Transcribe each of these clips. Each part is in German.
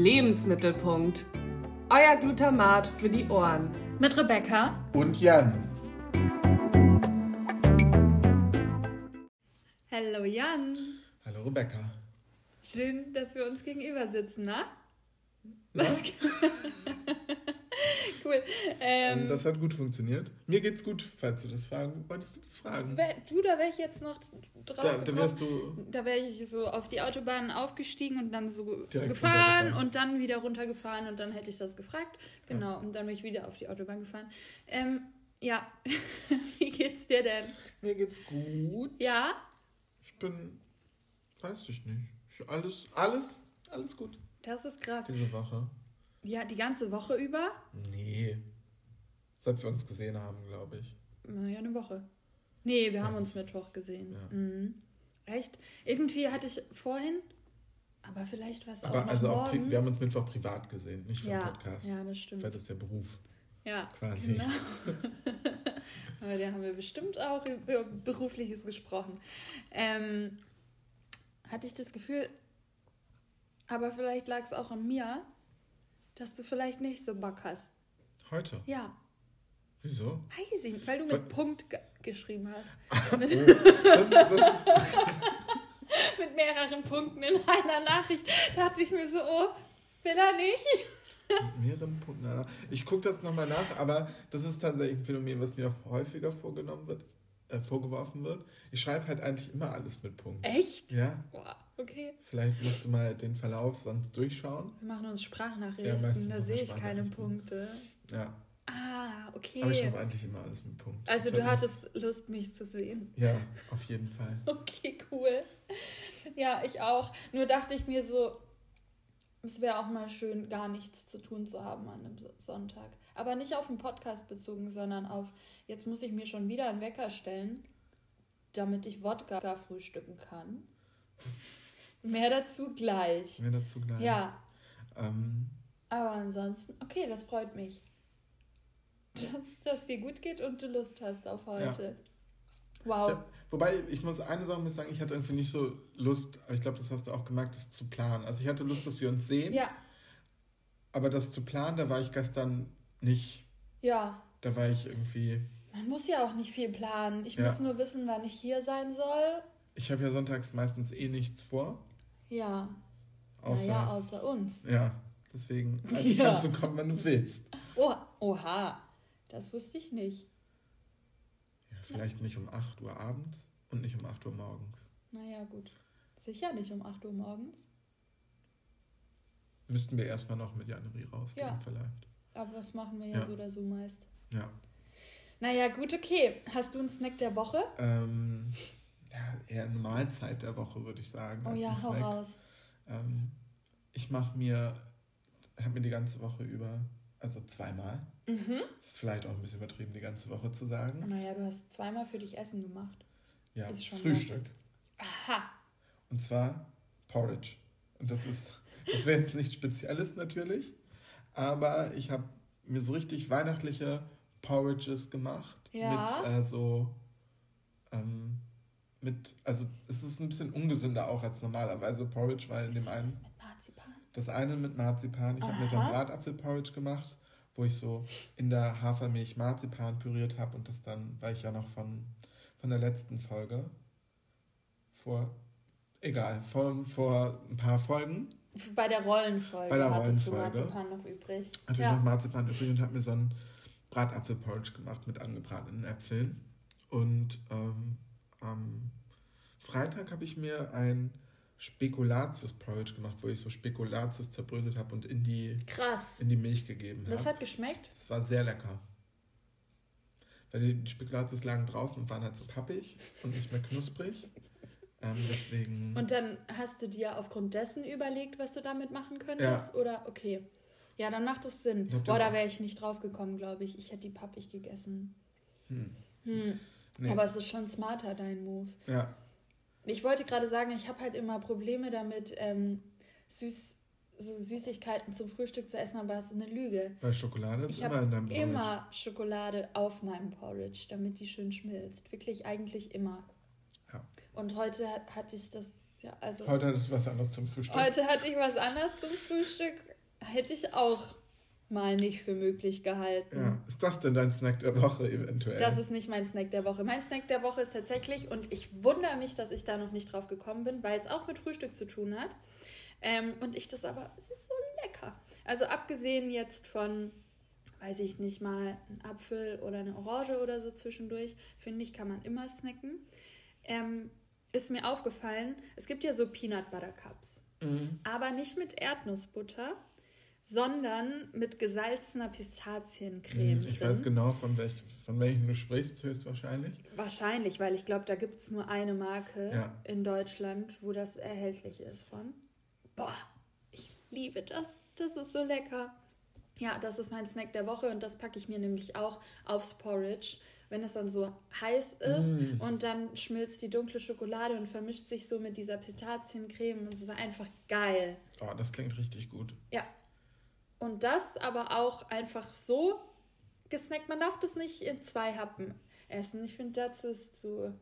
Lebensmittelpunkt. Euer Glutamat für die Ohren. Mit Rebecca und Jan. Hallo Jan. Hallo Rebecca. Schön, dass wir uns gegenüber sitzen, na? Was? cool. Ähm, das hat gut funktioniert. Mir geht's gut, falls du das fragen wolltest. Du das fragen? Wär, du, da wäre ich jetzt noch drauf. Da, da wärst du. Da wäre ich so auf die Autobahn aufgestiegen und dann so gefahren und dann wieder runtergefahren und dann hätte ich das gefragt. Genau, ja. und dann bin ich wieder auf die Autobahn gefahren. Ähm, ja, wie geht's dir denn? Mir geht's gut. Ja? Ich bin, weiß ich nicht. Alles, alles, alles gut. Das ist krass. Diese Woche. Ja, die ganze Woche über? Nee. Seit wir uns gesehen haben, glaube ich. Naja, eine Woche. Nee, wir ja. haben uns Mittwoch gesehen. Ja. Mhm. Echt? Irgendwie hatte ich vorhin, aber vielleicht war es auch. Aber also auch, wir haben uns Mittwoch privat gesehen, nicht vom ja. Podcast. Ja, das stimmt. Weil das ist der Beruf. Ja. Quasi. Genau. aber da haben wir bestimmt auch über Berufliches gesprochen. Ähm, hatte ich das Gefühl, aber vielleicht lag es auch an mir, dass du vielleicht nicht so Bock hast. Heute? Ja. Wieso? Weiß ich nicht, weil du mit Was? Punkt ge geschrieben hast. mit, oh, das, das mit mehreren Punkten in einer Nachricht. Da dachte ich mir so, oh, will er nicht? mit mehreren Punkten. Ich gucke das nochmal nach, aber das ist tatsächlich ein Phänomen, was mir häufiger vorgenommen wird, äh, vorgeworfen wird. Ich schreibe halt eigentlich immer alles mit Punkten. Echt? Ja. Boah. Okay. Vielleicht musst du mal den Verlauf sonst durchschauen. Wir machen uns Sprachnachrichten, ja, da sehe ich keine Punkte. Ja. Ah, okay. Aber ich habe eigentlich immer alles mit Punkten. Also du hattest Lust, mich zu sehen. Ja, auf jeden Fall. okay, cool. Ja, ich auch. Nur dachte ich mir so, es wäre auch mal schön, gar nichts zu tun zu haben an einem Sonntag. Aber nicht auf den Podcast bezogen, sondern auf, jetzt muss ich mir schon wieder einen Wecker stellen, damit ich Wodka frühstücken kann. Mehr dazu gleich. Mehr dazu gleich. Ja. Ähm. Aber ansonsten, okay, das freut mich. Dass es dir gut geht und du Lust hast auf heute. Ja. Wow. Ja, wobei, ich muss eine Sache muss sagen, ich hatte irgendwie nicht so Lust, aber ich glaube, das hast du auch gemerkt, das zu planen. Also ich hatte Lust, dass wir uns sehen. Ja. Aber das zu planen, da war ich gestern nicht. Ja. Da war ich irgendwie. Man muss ja auch nicht viel planen. Ich ja. muss nur wissen, wann ich hier sein soll. Ich habe ja sonntags meistens eh nichts vor. Ja. Außer, naja, außer uns. Ja, deswegen also ja. kannst du kommen, wenn du willst. Oh, oha, das wusste ich nicht. Ja, vielleicht Na. nicht um 8 Uhr abends und nicht um 8 Uhr morgens. Naja, gut. Sicher nicht um 8 Uhr morgens. Müssten wir erstmal noch mit January rausgehen, ja. vielleicht. Aber das machen wir ja, ja, so oder so meist. Ja. Naja, gut, okay. Hast du einen Snack der Woche? Ähm, ja, eher eine Mahlzeit der Woche, würde ich sagen. Oh ja, hau raus. Ähm, ich mache mir, habe mir die ganze Woche über, also zweimal. Mhm. Ist vielleicht auch ein bisschen übertrieben, die ganze Woche zu sagen. Naja, du hast zweimal für dich Essen gemacht. Ja, Frühstück. Aha. Und zwar Porridge. Und das ist, das wäre jetzt nichts Spezielles natürlich, aber ich habe mir so richtig weihnachtliche Porridges gemacht. Ja. Mit äh, so ähm, mit, also es ist ein bisschen ungesünder auch als normalerweise Porridge, weil in dem einen. Das mit Marzipan? Das eine mit Marzipan. Ich habe mir so ein Bratapfelporridge gemacht, wo ich so in der Hafermilch Marzipan püriert habe und das dann, weil ich ja noch von, von der letzten Folge vor, egal, vor, vor ein paar Folgen. Bei der Rollenfolge Bei der hattest Rollenfolge. du Marzipan noch übrig. Hatte ja. ich noch Marzipan übrig und habe mir so ein Bratapfelporridge gemacht mit angebratenen Äpfeln. Und ähm, am Freitag habe ich mir ein Spekulatius-Porridge gemacht, wo ich so Spekulatius zerbröselt habe und in die, Krass. in die Milch gegeben habe. Das hat geschmeckt? Das war sehr lecker. Weil die Spekulatius lagen draußen und waren halt so pappig und nicht mehr knusprig. Ähm, deswegen. Und dann hast du dir aufgrund dessen überlegt, was du damit machen könntest? Ja. Oder okay. Ja, dann macht das Sinn. Boah, da wäre ich nicht drauf gekommen, glaube ich. Ich hätte die pappig gegessen. Hm. Hm. Nee. Aber es ist schon smarter, dein Move. Ja. Ich wollte gerade sagen, ich habe halt immer Probleme damit, ähm, süß, so Süßigkeiten zum Frühstück zu essen, aber es ist eine Lüge. Weil Schokolade ist ich immer in deinem Porridge. immer Schokolade auf meinem Porridge, damit die schön schmilzt. Wirklich eigentlich immer. Ja. Und heute hatte ich das Ja, also. Heute hattest du was anderes zum Frühstück. Heute hatte ich was anderes zum Frühstück. Hätte ich auch mal nicht für möglich gehalten. Ja. Ist das denn dein Snack der Woche eventuell? Das ist nicht mein Snack der Woche. Mein Snack der Woche ist tatsächlich, und ich wundere mich, dass ich da noch nicht drauf gekommen bin, weil es auch mit Frühstück zu tun hat. Ähm, und ich das aber, es ist so lecker. Also abgesehen jetzt von, weiß ich nicht mal, ein Apfel oder eine Orange oder so zwischendurch, finde ich, kann man immer snacken. Ähm, ist mir aufgefallen, es gibt ja so Peanut Butter Cups. Mhm. Aber nicht mit Erdnussbutter, sondern mit gesalzener Pistaziencreme. Hm, Ich drin. weiß genau, von, welch, von welchen du sprichst, höchstwahrscheinlich. Wahrscheinlich, weil ich glaube, da gibt es nur eine Marke Ja. in Deutschland, wo das erhältlich ist von. Boah, ich liebe das. Das ist so lecker. Ja, das ist mein Snack der Woche und das packe ich mir nämlich auch aufs Porridge. Wenn es dann so heiß ist Mm. und dann schmilzt die dunkle Schokolade und vermischt sich so mit dieser Pistaziencreme und es ist einfach geil. Oh, das klingt richtig gut. Ja. Und das aber auch einfach so gesnackt. Man darf das nicht in zwei Happen essen. Ich finde, dazu ist zu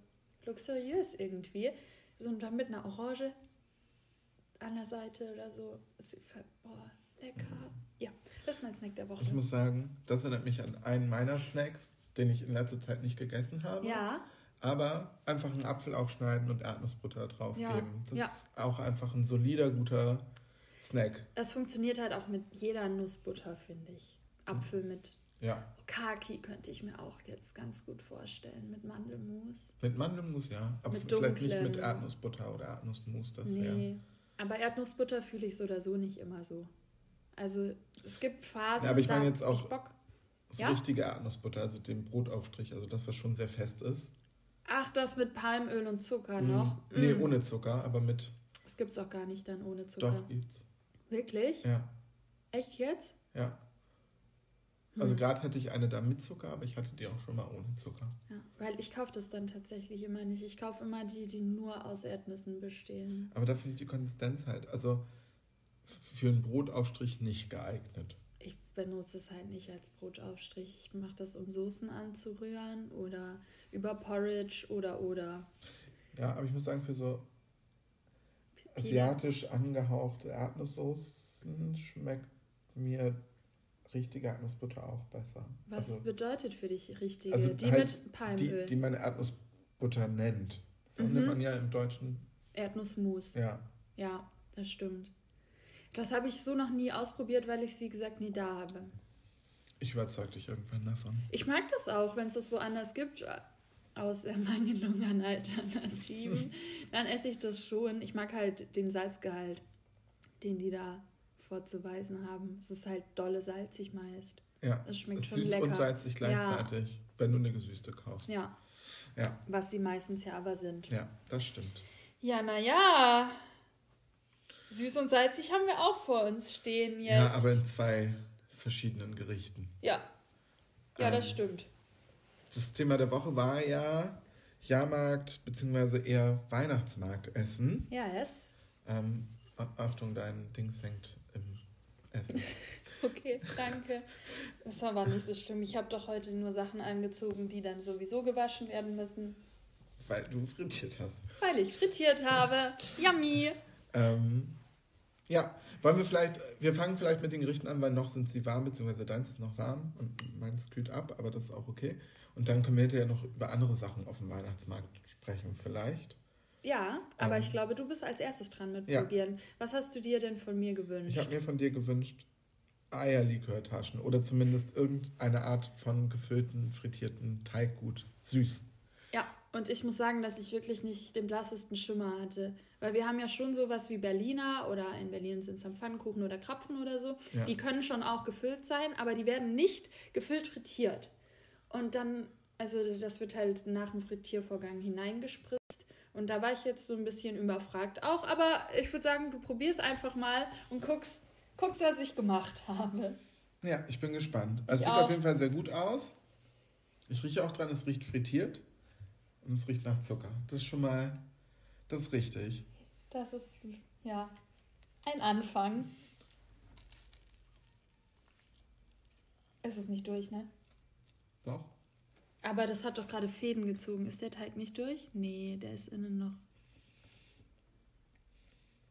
luxuriös irgendwie. So und dann mit einer Orange an der Seite oder so. Boah, lecker. Ja, das ist mein Snack der Woche. Ich muss sagen, das erinnert mich an einen meiner Snacks, den ich in letzter Zeit nicht gegessen habe. Ja, Aber einfach einen Apfel aufschneiden und Erdnussbutter draufgeben. Ja, Das ja. ist auch einfach ein solider, guter Snack. das funktioniert halt auch mit jeder Nussbutter, finde ich. Apfel mit Ja. Kaki könnte ich mir auch jetzt ganz gut vorstellen. Mit Mandelmus. Mit Mandelmus, ja. Aber Mit vielleicht nicht mit dunklen- Erdnussbutter oder Erdnussmus. Das wäre. Nee, aber Erdnussbutter fühle ich so oder so nicht immer so. Also es gibt Phasen, Ja, aber ich da meine jetzt hab ich auch- Bock. So Ja? richtige Erdnussbutter, also den Brotaufstrich, also das, was schon sehr fest ist. Ach, das mit Palmöl und Zucker noch. Mm. Nee, ohne Zucker, aber mit. Das gibt's auch gar nicht dann ohne Zucker. Doch, gibt's. Wirklich? Ja, Echt jetzt? ja. Also Hm. gerade hatte ich eine da mit Zucker, aber ich hatte die auch schon mal ohne Zucker. Ja, weil ich kaufe das dann tatsächlich immer nicht. Ich kaufe immer die, die nur aus Erdnüssen bestehen. Aber da finde ich die Konsistenz halt, also für einen Brotaufstrich nicht geeignet. Ich benutze es halt nicht als Brotaufstrich. Ich mache das, um Soßen anzurühren oder über Porridge oder oder. Ja, aber ich muss sagen, für so asiatisch angehauchte Erdnusssoßen schmeckt mir richtige Erdnussbutter auch besser. Was also, bedeutet für dich richtige? Also die halt mit die, Palmöl. die man Erdnussbutter nennt. Das Mhm. nennt man ja im Deutschen, Erdnussmus. ja. Ja, das stimmt. Das habe ich so noch nie ausprobiert, weil ich es, wie gesagt, nie da habe. Ich überzeug dich irgendwann davon. Ich mag das auch, wenn es das woanders gibt, aus Ermangelung an Alternativen. dann esse ich das schon. Ich mag halt den Salzgehalt, den die da vorzuweisen haben. Es ist halt dolle salzig meist. Ja, Es schmeckt ist schon süß lecker. und salzig gleichzeitig, wenn du eine gesüßte kaufst. Ja, Ja, was sie meistens ja aber sind. ja, das stimmt. Ja, naja. Süß und salzig haben wir auch vor uns stehen jetzt. Ja, aber in zwei verschiedenen Gerichten. Ja, ja das Ähm, stimmt. Das Thema der Woche war ja Jahrmarkt bzw. eher Weihnachtsmarktessen. Ja, es. Ähm, Achtung, dein Dings hängt im Essen. Okay, danke. Das war aber nicht so schlimm. Ich habe doch heute nur Sachen angezogen, die dann sowieso gewaschen werden müssen, Weil du frittiert hast. weil ich frittiert habe. Yummy. Ähm, ja, wollen wir vielleicht, wir fangen vielleicht mit den Gerichten an, weil noch sind sie warm, beziehungsweise deins ist noch warm und meins kühlt ab, aber das ist auch okay. Und dann können wir hinterher noch über andere Sachen auf dem Weihnachtsmarkt sprechen, vielleicht. Ja, aber Ähm. ich glaube, du bist als erstes dran mit Ja. probieren. Was hast du dir denn von mir gewünscht? Ich habe mir von dir gewünscht, Eierlikörtaschen oder zumindest irgendeine Art von gefüllten, frittierten Teiggut. Süß. Ja, und ich muss sagen, dass ich wirklich nicht den blassesten Schimmer hatte. Weil wir haben ja schon sowas wie Berliner oder in Berlin sind es dann Pfannkuchen oder Krapfen oder so. Ja. Die können schon auch gefüllt sein, aber die werden nicht gefüllt frittiert. Und dann, also das wird halt nach dem Frittiervorgang hineingespritzt. Und da war ich jetzt so ein bisschen überfragt auch. Aber ich würde sagen, du probierst einfach mal und guckst, guckst, was ich gemacht habe. Ja, ich bin gespannt. Also es sieht auch. auf jeden Fall sehr gut aus. Ich rieche auch dran, es riecht frittiert und es riecht nach Zucker. Das ist schon mal, das ist richtig. Das ist, ja, ein Anfang. Es ist nicht durch, ne? Doch. Aber das hat doch gerade Fäden gezogen. Ist der Teig nicht durch? Nee, der ist innen noch.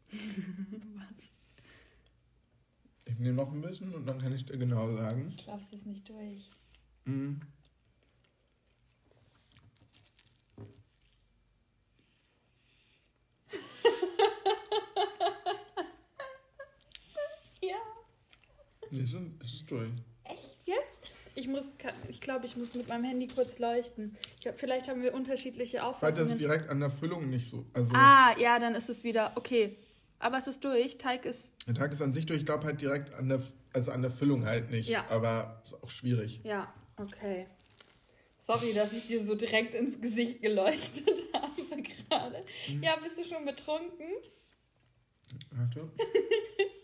Was? Ich nehme noch ein bisschen und dann kann ich dir genau sagen. Du schaffst es nicht durch. Mhm. Ja. Nee, es ist, es ist durch. Ich muss, ich glaube, ich muss mit meinem Handy kurz leuchten. Ich glaub, vielleicht haben wir unterschiedliche Weil das Auffassungen. direkt an der Füllung nicht so. Also ah, ja, dann ist es wieder okay. Aber es ist durch. Teig ist der Tag ist an sich durch. Ich glaube halt direkt an der, also an der Füllung halt nicht. Ja. Aber ist auch schwierig. Ja, okay. Sorry, dass ich dir so direkt ins Gesicht geleuchtet habe gerade. Ja, bist du schon betrunken? Warte.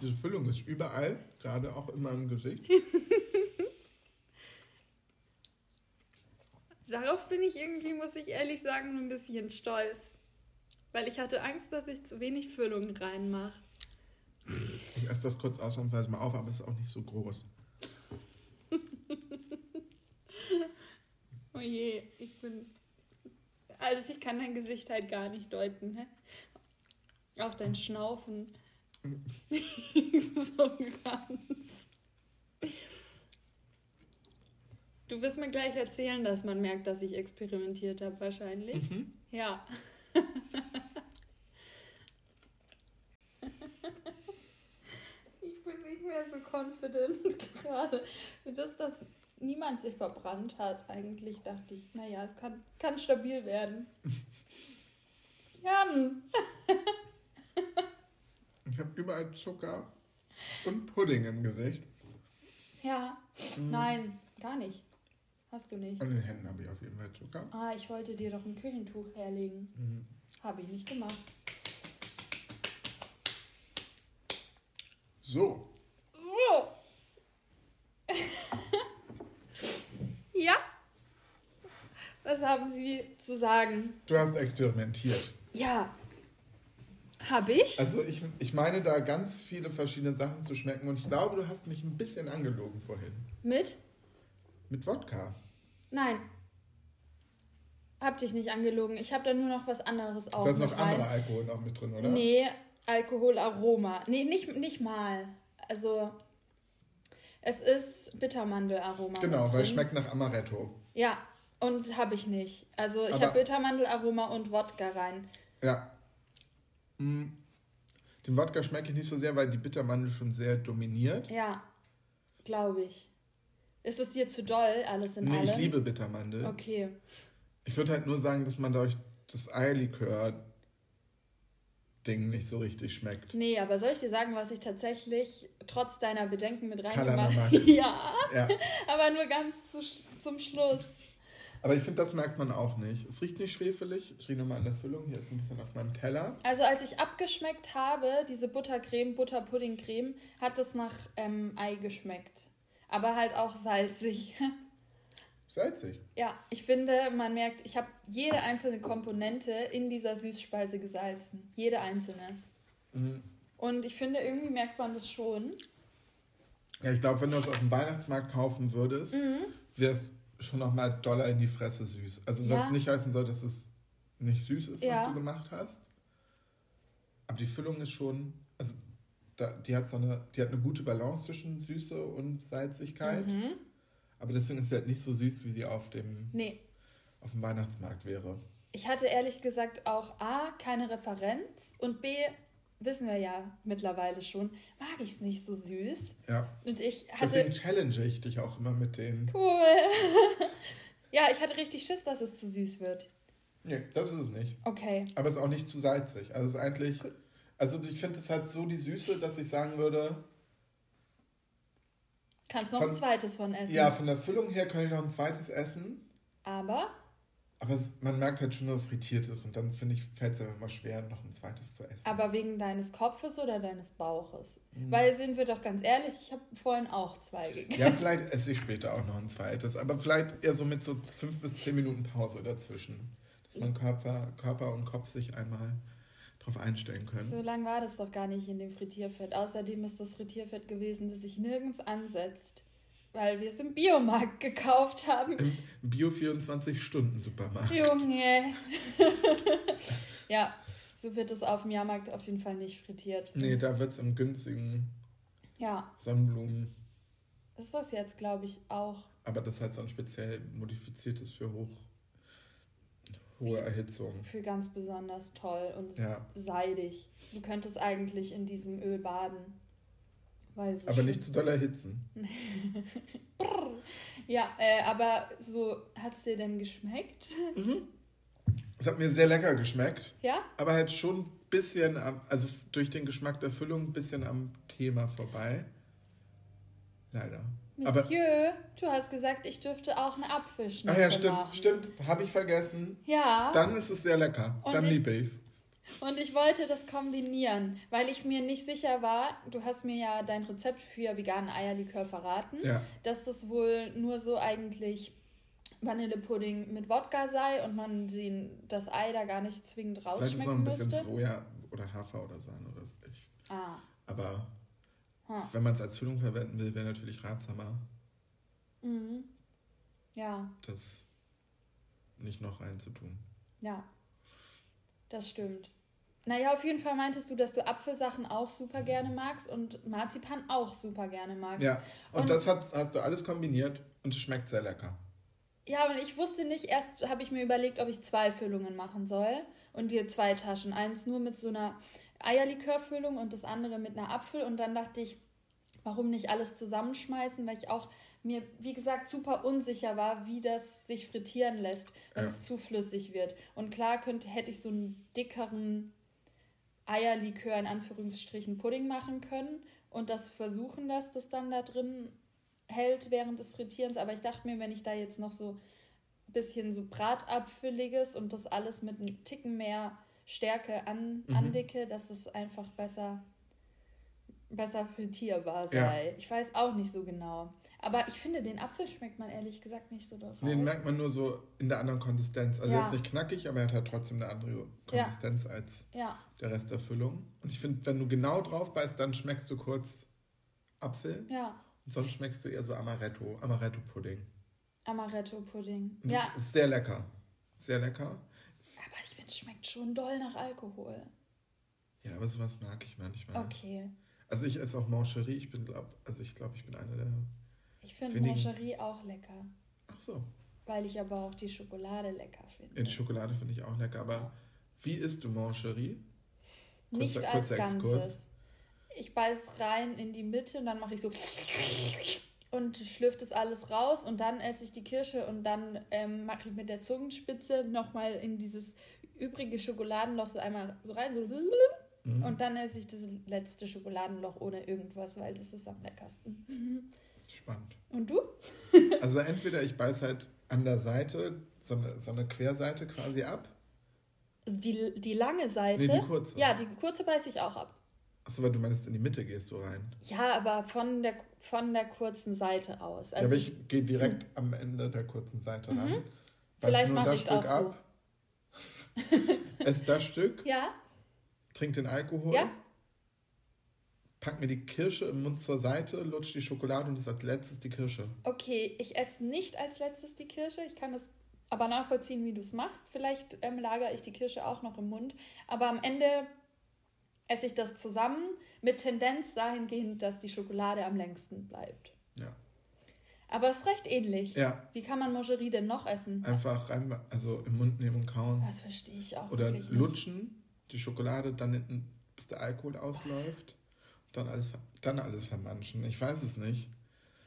Diese Füllung ist überall, gerade auch in meinem Gesicht. Darauf bin ich irgendwie, muss ich ehrlich sagen, ein bisschen stolz. Weil ich hatte Angst, dass ich zu wenig Füllung reinmache. Ich esse das kurz ausnahmsweise mal auf, aber es ist auch nicht so groß. Oh je, ich bin. Also ich kann dein Gesicht halt gar nicht deuten, hä? Auch dein Schnaufen. so ganz. Du wirst mir gleich erzählen, dass man merkt, dass ich experimentiert habe, wahrscheinlich. Mhm. Ja. ich bin nicht mehr so confident gerade. Dass das niemand sich verbrannt hat, eigentlich dachte ich, naja, es kann, kann stabil werden. Jan! Ich habe überall Zucker und Pudding im Gesicht. Ja, nein, gar nicht. Hast du nicht. An den Händen habe ich auf jeden Fall Zucker. Ah, ich wollte dir doch ein Küchentuch herlegen. Mhm. Habe ich nicht gemacht. So, So. ja? Was haben Sie zu sagen? du hast experimentiert. Ja. Habe ich? Also ich, ich meine da ganz viele verschiedene Sachen zu schmecken und ich glaube, du hast mich ein bisschen angelogen vorhin. Mit? Mit Wodka. Nein. Hab dich nicht angelogen. Ich habe da nur noch was anderes auch Da ist noch rein. anderer Alkohol noch mit drin, oder? Nee, Alkoholaroma. Nee, nicht, nicht mal. Also, es ist Bittermandelaroma. Genau, weil es schmeckt nach Amaretto. Ja, und habe ich nicht. Also, ich habe Bittermandelaroma und Wodka rein. Ja. Mm. Den Wodka schmecke ich nicht so sehr, weil die Bittermandel schon sehr dominiert. Ja, glaube ich. Ist es dir zu doll, alles in Nee, allem? ich liebe Bittermandel. Okay. Ich würde halt nur sagen, dass man durch das Eierlikör-Ding nicht so richtig schmeckt. Nee, aber soll ich dir sagen, was ich tatsächlich trotz deiner Bedenken mit reingemacht habe? ja, Ja. aber nur ganz zu, zum Schluss. Aber ich finde, das merkt man auch nicht. Es riecht nicht schwefelig. Ich rieche nochmal an der Füllung. Hier ist ein bisschen aus meinem Keller. Also als ich abgeschmeckt habe, diese Buttercreme, Butterpuddingcreme, hat es nach ähm, Ei geschmeckt. Aber halt auch salzig. Salzig. ja, ich finde, man merkt, ich habe jede einzelne Komponente in dieser Süßspeise gesalzen. Jede einzelne. Mhm. Und ich finde, irgendwie merkt man das schon. Ja, ich glaube, wenn du das auf dem Weihnachtsmarkt kaufen würdest, Mhm. wäre es schon nochmal doller in die Fresse süß. Also Ja. was nicht heißen soll, dass es nicht süß ist, Ja. was du gemacht hast. Aber die Füllung ist schon, also da, die, hat so eine, die hat eine gute Balance zwischen Süße und Salzigkeit. Mhm. Aber deswegen ist sie halt nicht so süß, wie sie auf dem, Nee, auf dem Weihnachtsmarkt wäre. ich hatte ehrlich gesagt auch A, keine Referenz und B, wissen wir ja mittlerweile schon, mag ich es nicht so süß. Ja. Und ich hatte. Deswegen challenge ich dich auch immer mit den. Cool. ja, ich hatte richtig Schiss, dass es zu süß wird. Nee, das ist es nicht. Okay. Aber es ist auch nicht zu salzig. Also es ist eigentlich. Also ich finde es halt so die Süße, dass ich sagen würde, Kannst noch Von- ein zweites von essen. ja, von der Füllung her könnte ich noch ein zweites essen. Aber Aber es, man merkt halt schon, dass es frittiert ist und dann finde ich, fällt es einfach mal schwer, noch ein zweites zu essen. Aber wegen deines Kopfes oder deines Bauches? Mhm. Weil sind wir doch ganz ehrlich, ich habe vorhin auch zwei gegessen. ja, vielleicht esse ich später auch noch ein zweites, aber vielleicht eher so mit so fünf bis zehn Minuten Pause dazwischen. Dass mein Körper, Körper und Kopf sich einmal drauf einstellen können. So lang war das doch gar nicht in dem Frittierfett. Außerdem ist das Frittierfett gewesen, das sich nirgends ansetzt. Weil wir es im Biomarkt gekauft haben. Im Bio 24-Stunden-Supermarkt. Junge. ja, so wird es auf dem Jahrmarkt auf jeden Fall nicht frittiert. Nee, da wird es im günstigen ja. Sonnenblumen. Ist das jetzt, glaube ich, auch. Aber das ist halt so ein speziell modifiziertes für hoch, hohe Erhitzung. Für ganz besonders toll und Ja. seidig. Du könntest eigentlich in diesem Öl baden. Weil so Aber nicht zu doll erhitzen. Ja, äh, aber so, hat es dir denn geschmeckt? Es hat mir sehr lecker geschmeckt, Ja? aber halt schon ein bisschen, am, also durch den Geschmack der Füllung ein bisschen am Thema vorbei. Leider. Aber, Monsieur, du hast gesagt, ich dürfte auch eine Apfelschnitte ach ja, stimmt, machen. stimmt, habe ich vergessen. Ja. Dann ist es sehr lecker. Und Dann ich- liebe ich's. Und ich wollte das kombinieren, weil ich mir nicht sicher war, du hast mir ja dein Rezept für veganen Eierlikör verraten, Ja. dass das wohl nur so eigentlich Vanillepudding mit Wodka sei und man den, das Ei da gar nicht zwingend Vielleicht ist rausschmecken ein bisschen müsste. Soja oder Hafer oder Sahne oder so. Ah, aber Hm. wenn man es als Füllung verwenden will, wäre natürlich ratsamer, mhm. Ja, das nicht noch reinzutun. ja. Das stimmt. Naja, auf jeden Fall meintest du, dass du Apfelsachen auch super gerne magst und Marzipan auch super gerne magst. Ja, und, Und- das hat, hast du alles kombiniert und es schmeckt sehr lecker. Ja, und ich wusste nicht, erst habe ich mir überlegt, ob ich zwei Füllungen machen soll und dir zwei Taschen. Eins nur mit so einer Eierlikörfüllung und das andere mit einer Apfel. Und dann dachte ich, warum nicht alles zusammenschmeißen, weil ich auch mir, wie gesagt, super unsicher war, wie das sich frittieren lässt, wenn Ja. es zu flüssig wird. Und klar könnte, hätte ich so einen dickeren Eierlikör in Anführungsstrichen Pudding machen können und das versuchen, dass das dann da drin hält während des Frittierens. Aber ich dachte mir, wenn ich da jetzt noch so ein bisschen so Bratapfeliges und das alles mit einem Ticken mehr Stärke an, Mhm. andicke, dass es einfach besser, besser frittierbar Ja. sei. Ich weiß auch nicht so genau. Aber ich finde, den Apfel schmeckt man ehrlich gesagt nicht so. Nee, den merkt man nur so in der anderen Konsistenz. Also Ja. er ist nicht knackig, aber er hat halt trotzdem eine andere Ja. Konsistenz als Ja, der Rest der Füllung. Und ich finde, wenn du genau drauf beißt, dann schmeckst du kurz Apfel ja. und sonst schmeckst du eher so Amaretto, Amaretto-Pudding. Amaretto-Pudding. Ja, ist sehr lecker. Sehr lecker. aber ich finde, es schmeckt schon doll nach Alkohol. Ja, aber sowas mag ich manchmal. Okay. Also ich esse auch Mancherie. Ich bin, glaub, also ich glaube, ich bin einer der. Ich finde. Mancherie auch lecker. Ach so. Weil ich aber auch die Schokolade lecker finde. Ja, die Schokolade finde ich auch lecker. Aber wie isst du Mancherie? Nicht Kurzer- als kurzer Ganzes. Exkurs. Ich beiß rein in die Mitte und dann mache ich so und schlürft das alles raus und dann esse ich die Kirsche und dann ähm, mache ich mit der Zungenspitze nochmal in dieses übrige Schokoladenloch so einmal so rein so Mhm. und dann esse ich das letzte Schokoladenloch ohne irgendwas, weil das ist am leckersten. Spannend. Und du? Also entweder ich beiß halt an der Seite so eine, so eine Querseite quasi ab. Die, die lange Seite. Nee, die kurze. Ja, die kurze beiße ich auch ab. Achso, weil du meinst, in die Mitte gehst du rein. Ja, aber von der, von der kurzen Seite aus. ja, Also aber ich gehe direkt am Ende der kurzen Seite ran. Mhm. Vielleicht nur mache das ich es auch Stück so. ab, ess das Stück, Ja, trink den Alkohol, ja, pack mir die Kirsche im Mund zur Seite, lutsch die Schokolade und das als letztes die Kirsche. okay. Ich esse nicht als letztes die Kirsche. Ich kann das aber nachvollziehen, wie du es machst. Vielleicht ähm, lagere ich die Kirsche auch noch im Mund. Aber am Ende esse ich das zusammen mit Tendenz dahingehend, dass die Schokolade am längsten bleibt. Ja. Aber es ist recht ähnlich. Ja, Wie kann man Mangerie denn noch essen? einfach rein, also im Mund nehmen und kauen. Das verstehe ich auch Oder wirklich nicht. lutschen, die Schokolade, dann hinten, bis der Alkohol ausläuft. Dann alles, dann alles vermanschen. Ich weiß es nicht.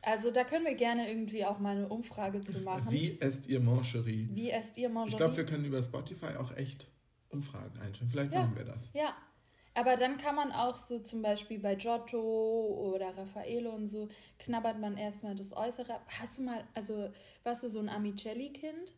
Also da können wir gerne irgendwie auch mal eine Umfrage zu machen. Wie esst ihr Mancherie? Wie esst ihr Mangerie? Ich glaube, wir können über Spotify auch echt Umfragen einstellen. Vielleicht Ja. machen wir das. Ja, aber dann kann man auch so zum Beispiel bei Giotto oder Raffaello und so, knabbert man erstmal das Äußere. ab. Hast du mal, also warst du so ein Amicelli-Kind?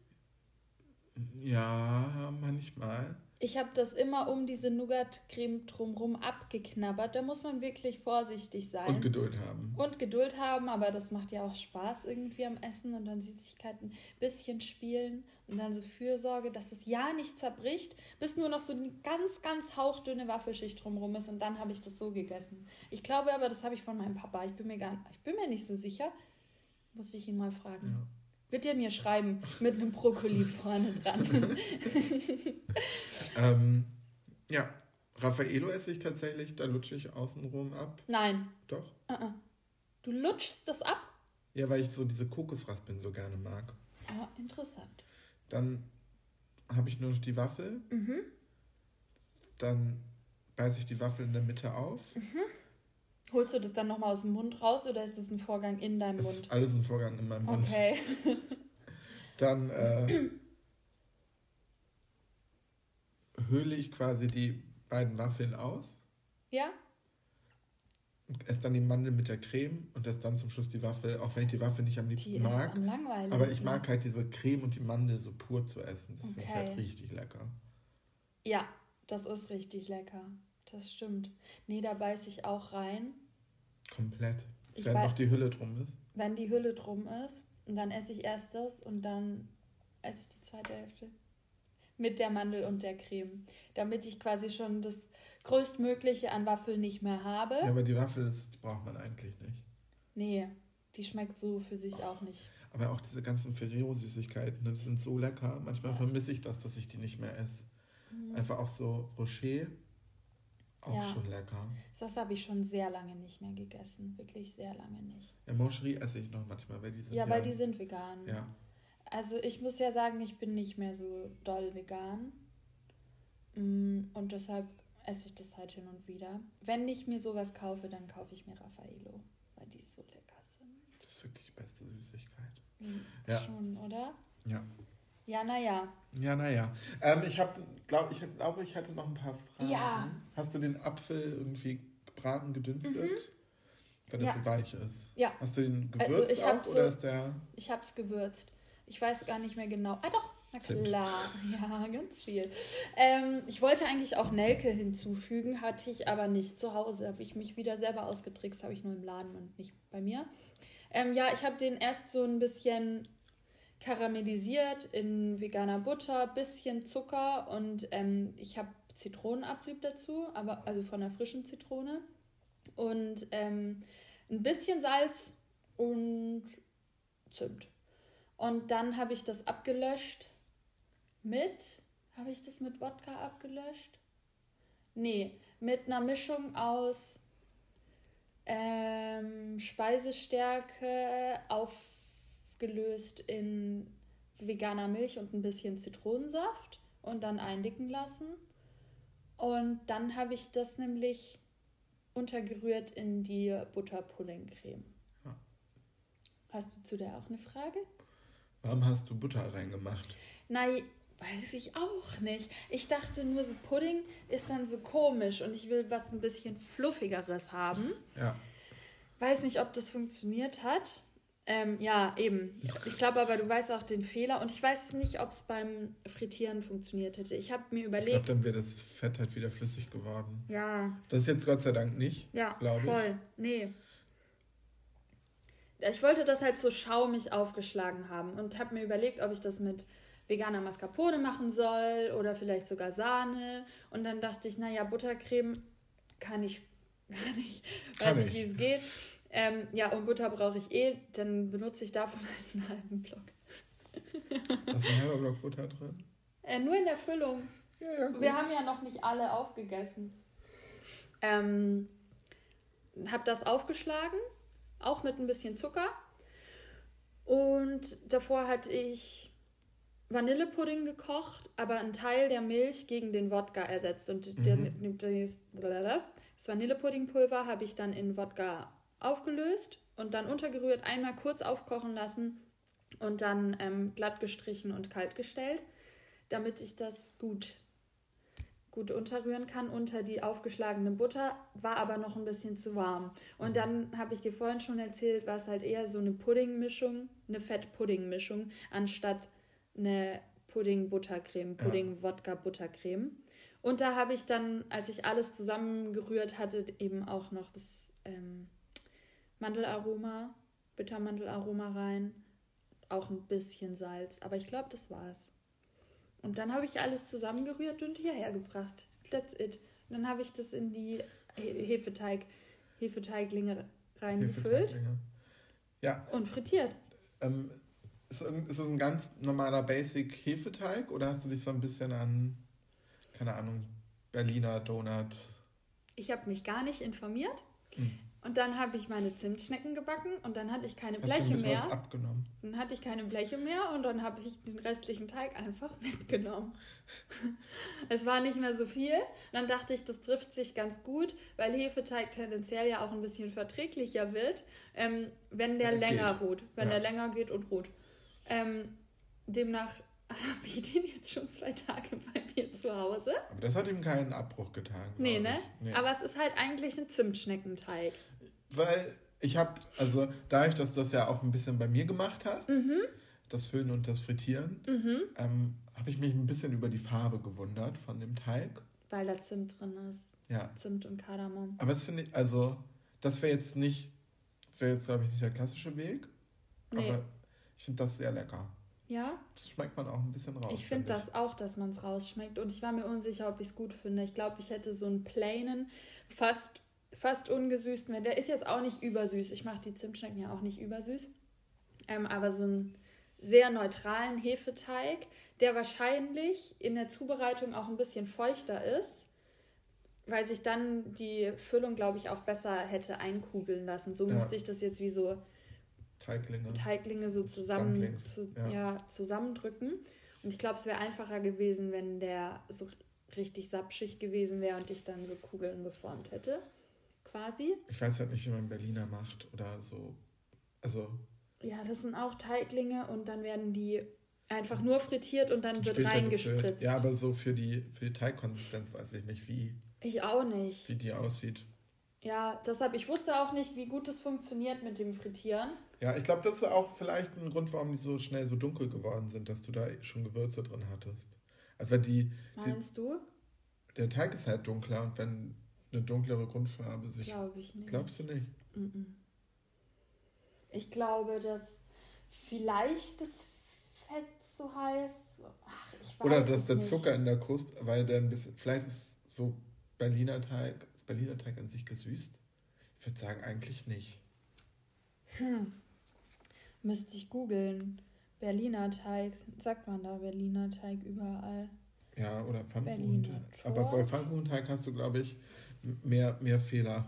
Ja, manchmal. Ich habe das immer um diese Nougat-Creme drumrum abgeknabbert. Da muss man wirklich vorsichtig sein. Und Geduld haben. Und Geduld haben, aber das macht ja auch Spaß irgendwie am Essen und dann Süßigkeiten ein bisschen spielen und dann so Fürsorge, dass es ja nicht zerbricht, bis nur noch so eine ganz, ganz hauchdünne Waffelschicht drumherum ist und dann habe ich das so gegessen. Ich glaube aber, das habe ich von meinem Papa. Ich bin mir gar ich bin mir nicht so sicher. Muss ich ihn mal fragen. Ja. Wird er mir schreiben mit einem Brokkoli vorne dran? Ähm, Ja. Raffaello esse ich tatsächlich, da lutsche ich außenrum ab. Nein. Doch. Uh -uh. Du lutschst das ab? Ja, weil ich so diese Kokosraspeln so gerne mag. Ah, interessant. Dann habe ich nur noch die Waffel. Mhm. Dann beiße ich die Waffel in der Mitte auf. Mhm. Holst du das dann nochmal aus dem Mund raus oder ist das ein Vorgang in deinem das Mund? Ist alles ein Vorgang in meinem Mund. Okay. dann äh, höhle ich quasi die beiden Waffeln aus. Ja. Und esse dann die Mandel mit der Creme und esse dann zum Schluss die Waffel, auch wenn ich die Waffel nicht am liebsten die mag. Ist am langweiligsten. aber ich mag halt diese Creme und die Mandel so pur zu essen. Das okay. finde ich halt richtig lecker. Ja, das ist richtig lecker. Das stimmt. Nee, da beiße ich auch rein. Komplett. Ich wenn weiß, noch die Hülle drum ist. Wenn die Hülle drum ist, und dann esse ich erst das und dann esse ich die zweite Hälfte. Mit der Mandel und der Creme. Damit ich quasi schon das Größtmögliche an Waffeln nicht mehr habe. Ja, aber die Waffel ist, die braucht man eigentlich nicht. Nee, die schmeckt so für sich oh. auch nicht. Aber auch diese ganzen Ferrero-Süßigkeiten, die sind so lecker. Manchmal ja. vermisse ich das, dass ich die nicht mehr esse. Mhm. Einfach auch so Rocher. Auch ja. schon lecker. Das habe ich schon sehr lange nicht mehr gegessen. Wirklich sehr lange nicht. Ja, Moncherie esse ich noch manchmal, weil die sind. Ja, weil die sind vegan. Ja. Also ich muss ja sagen, ich bin nicht mehr so doll vegan. Mm, und deshalb esse ich das halt hin und wieder. Wenn ich mir sowas kaufe, dann kaufe ich mir Raffaello, weil die so lecker sind. Das ist wirklich die beste Süßigkeit. Mhm, ja. Schon, oder? Ja. Ja, naja. Ja, naja. Ähm, ich habe, glaube ich, glaub, ich hatte noch ein paar Fragen. Ja. Hast du den Apfel irgendwie gebraten, gedünstet? Mhm. Wenn das ja. so weich ist. Ja. Hast du den gewürzt also ich auch, oder ist der... Ich habe es gewürzt. Ich weiß gar nicht mehr genau. Ah doch, na klar. Ja, ganz viel. Ähm, ich wollte eigentlich auch Nelke hinzufügen, hatte ich aber nicht zu Hause. Habe ich mich wieder selber ausgetrickst, habe ich nur im Laden und nicht bei mir. Ähm, ja, ich habe den erst so ein bisschen karamellisiert in veganer Butter, bisschen Zucker und ähm, ich habe Zitronenabrieb dazu, aber also von einer frischen Zitrone und ähm, ein bisschen Salz und Zimt. Und dann habe ich das abgelöscht mit, habe ich das mit Wodka abgelöscht? Nee, mit einer Mischung aus ähm, Speisestärke auf aufgelöst in veganer Milch und ein bisschen Zitronensaft und dann eindicken lassen. Und dann habe ich das nämlich untergerührt in die Butterpuddingcreme. Ja. Hast du zu der auch eine Frage? Warum hast du Butter reingemacht? Nein, weiß ich auch nicht. Ich dachte nur, so Pudding ist dann so komisch und ich will was ein bisschen fluffigeres haben. Ja. Weiß nicht, ob das funktioniert hat. Ähm, ja, eben. Ich glaube aber, du weißt auch den Fehler und ich weiß nicht, ob es beim Frittieren funktioniert hätte. Ich habe mir überlegt. Ich glaube, dann wäre das Fett halt wieder flüssig geworden. Ja. Das ist jetzt Gott sei Dank nicht. Ja, voll. Ich. Nee. Ich wollte das halt so schaumig aufgeschlagen haben und habe mir überlegt, ob ich das mit veganer Mascarpone machen soll oder vielleicht sogar Sahne. Und dann dachte ich, naja, Buttercreme kann ich gar nicht. Kann weiß nicht, wie es geht. Ähm, ja, und Butter brauche ich eh, dann benutze ich davon halt einen halben Block. Hast du ein halber Block Butter drin? Äh, nur in der Füllung. Ja, ja, gut. Wir haben ja noch nicht alle aufgegessen. Ähm, hab das aufgeschlagen, auch mit ein bisschen Zucker. Und davor hatte ich Vanillepudding gekocht, aber einen Teil der Milch gegen den Wodka ersetzt. Und mhm. das Vanillepuddingpulver habe ich dann in Wodka aufgelöst und dann untergerührt, einmal kurz aufkochen lassen und dann ähm, glatt gestrichen und kalt gestellt, damit ich das gut, gut unterrühren kann unter die aufgeschlagene Butter, war aber noch ein bisschen zu warm. Und dann habe ich dir vorhin schon erzählt, war es halt eher so eine Puddingmischung, eine Fett-Pudding-Mischung, anstatt eine Pudding-Buttercreme, Pudding-Wodka-Buttercreme. Und da habe ich dann, als ich alles zusammengerührt hatte, eben auch noch das ähm, Mandelaroma, Bittermandelaroma rein, auch ein bisschen Salz, aber ich glaube, das war's. Und dann habe ich alles zusammengerührt und hierher gebracht. That's it. Und dann habe ich das in die Hefeteig, Hefeteiglinge reingefüllt. Ja. Und frittiert. Ähm, ist, ist das ein ganz normaler Basic Hefeteig oder hast du dich so ein bisschen an, keine Ahnung, Berliner Donut. Ich habe mich gar nicht informiert. Hm. Und dann habe ich meine Zimtschnecken gebacken und dann hatte ich keine Hast du ein Bleche mehr. was abgenommen? Dann hatte ich keine Bleche mehr und dann habe ich den restlichen Teig einfach mitgenommen. es war nicht mehr so viel. Dann dachte ich, das trifft sich ganz gut, weil Hefeteig tendenziell ja auch ein bisschen verträglicher wird, ähm, wenn der er länger geht. ruht. Wenn Ja. der länger geht und ruht. Ähm, demnach habe ich den jetzt schon zwei Tage bei mir zu Hause. Aber das hat ihm keinen Abbruch getan. Nee, ne? Nee. Aber es ist halt eigentlich ein Zimtschneckenteig. Weil ich habe, also dadurch, dass du das ja auch ein bisschen bei mir gemacht hast, Mhm. das Föhnen und das Frittieren, ähm, habe ich mich ein bisschen über die Farbe gewundert von dem Teig. Weil da Zimt drin ist. Ja. Zimt und Kardamom. Aber das finde ich, also, das wäre jetzt nicht, wäre jetzt, glaube ich, nicht der klassische Weg. Nee. Aber ich finde das sehr lecker. Ja, Das schmeckt man auch ein bisschen raus. ich finde das auch, dass man es rausschmeckt. Und ich war mir unsicher, ob ich es gut finde. Ich glaube, ich hätte so einen plainen, fast, fast ungesüßten. Der ist jetzt auch nicht übersüß. Ich mache die Zimtschnecken ja auch nicht übersüß. Ähm, aber so einen sehr neutralen Hefeteig, der wahrscheinlich in der Zubereitung auch ein bisschen feuchter ist, weil sich dann die Füllung, glaube ich, auch besser hätte einkugeln lassen. So Ja. musste ich das jetzt wie so Teiglinge. Teiglinge so zusammen, zu, ja. ja. zusammendrücken. Und ich glaube, es wäre einfacher gewesen, wenn der so richtig sapschig gewesen wäre und ich dann so Kugeln geformt hätte. Quasi. Ich weiß halt nicht, wie man Berliner macht oder so. Also, Ja, das sind auch Teiglinge und dann werden die einfach nur frittiert und dann wird reingespritzt. Ja, aber so für die, für die Teigkonsistenz weiß ich nicht, wie, ich auch nicht. wie die aussieht. Ja, deshalb, ich wusste auch nicht, wie gut es funktioniert mit dem Frittieren. Ja, ich glaube, das ist auch vielleicht ein Grund, warum die so schnell so dunkel geworden sind, dass du da schon Gewürze drin hattest. Also die, die Meinst du? der Teig ist halt dunkler und wenn eine dunklere Grundfarbe sich. Glaube ich nicht. Glaubst du nicht? Ich glaube, dass vielleicht das Fett so heiß. Ach, ich weiß Oder dass der nicht. Zucker in der Kruste, weil der ein bisschen. Vielleicht ist so Berliner Teig, ist Berliner Teig an sich gesüßt? Ich würde sagen, eigentlich nicht. Müsste ich googeln. Berliner Teig. Sagt man da Berliner Teig überall? Ja, oder Pfannkuchenteig. Aber bei. Pfannkuchenteig hast du, glaube ich, mehr, mehr Fehler.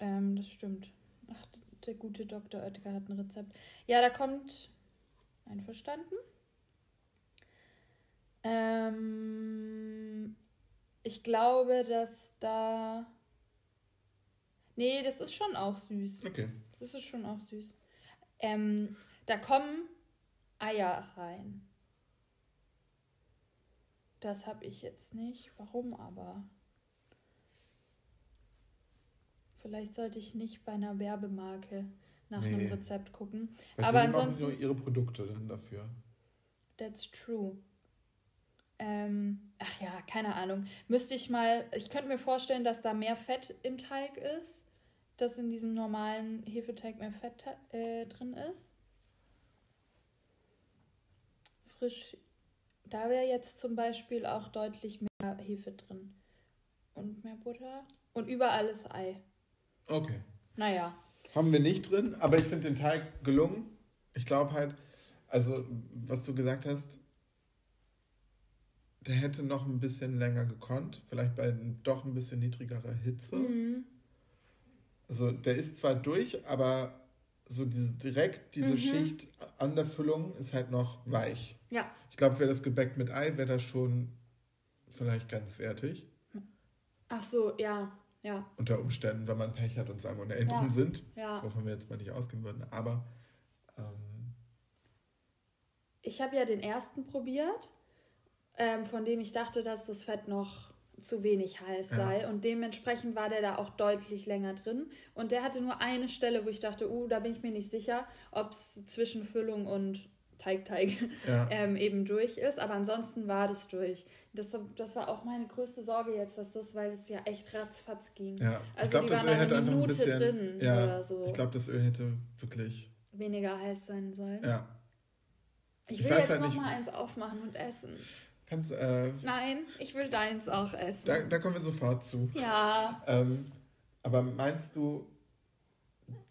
Ähm, das stimmt. Ach, der gute Dr. Oetker hat ein Rezept. Ja, da kommt. Einverstanden? Ähm, ich glaube, dass da. Nee, das ist schon auch süß. Okay. Das ist schon auch süß. Ähm, da kommen Eier rein. Das habe ich jetzt nicht. Warum aber? Vielleicht sollte ich nicht bei einer Werbemarke nach Nee. einem Rezept gucken. Weil Aber ansonsten- nur ihre Produkte dann dafür. That's true. Ähm, ach ja, keine Ahnung. Müsste ich mal. Ich könnte mir vorstellen, dass da mehr Fett im Teig ist. Dass in diesem normalen Hefeteig mehr Fett äh, drin ist. Frisch. Da wäre jetzt zum Beispiel auch deutlich mehr Hefe drin. Und mehr Butter. Und überall ist Ei. Okay. Naja. Haben wir nicht drin, aber ich finde den Teig gelungen. Ich glaube halt, also was du gesagt hast, der hätte noch ein bisschen länger gekonnt. Vielleicht bei doch ein bisschen niedrigerer Hitze. Mhm. Also der ist zwar durch, aber so diese, direkt diese Mhm. Schicht an der Füllung ist halt noch weich. Ja. Ich glaube, wäre das Gebäck mit Ei, wäre das schon vielleicht grenzwertig. Ach so, ja. Ja. Unter Umständen, wenn man Pech hat und Salmonellen Ja. drin sind. Ja. Wovon wir jetzt mal nicht ausgehen würden. Aber ähm, Ich habe ja den ersten probiert, ähm, von dem ich dachte, dass das Fett noch zu wenig heiß Ja. sei. Und dementsprechend war der da auch deutlich länger drin. Und der hatte nur eine Stelle, wo ich dachte, uh, da bin ich mir nicht sicher, ob es zwischen Füllung und Teigteig ja. ähm, eben durch ist. Aber ansonsten war das durch. Das, das war auch meine größte Sorge jetzt, dass das, weil es ja echt ratzfatz ging. Ja, Also ich glaube, die das waren Öl hätte eine einfach ein Minute bisschen. drin ja, oder so. ich glaube, das Öl hätte wirklich. Weniger heiß sein sollen. Ja, Ich Ich will jetzt halt noch nicht- mal eins aufmachen und essen. Kannst. Äh, Nein, ich will deins auch essen. da, da kommen wir sofort zu. Ja. Ähm, aber meinst du,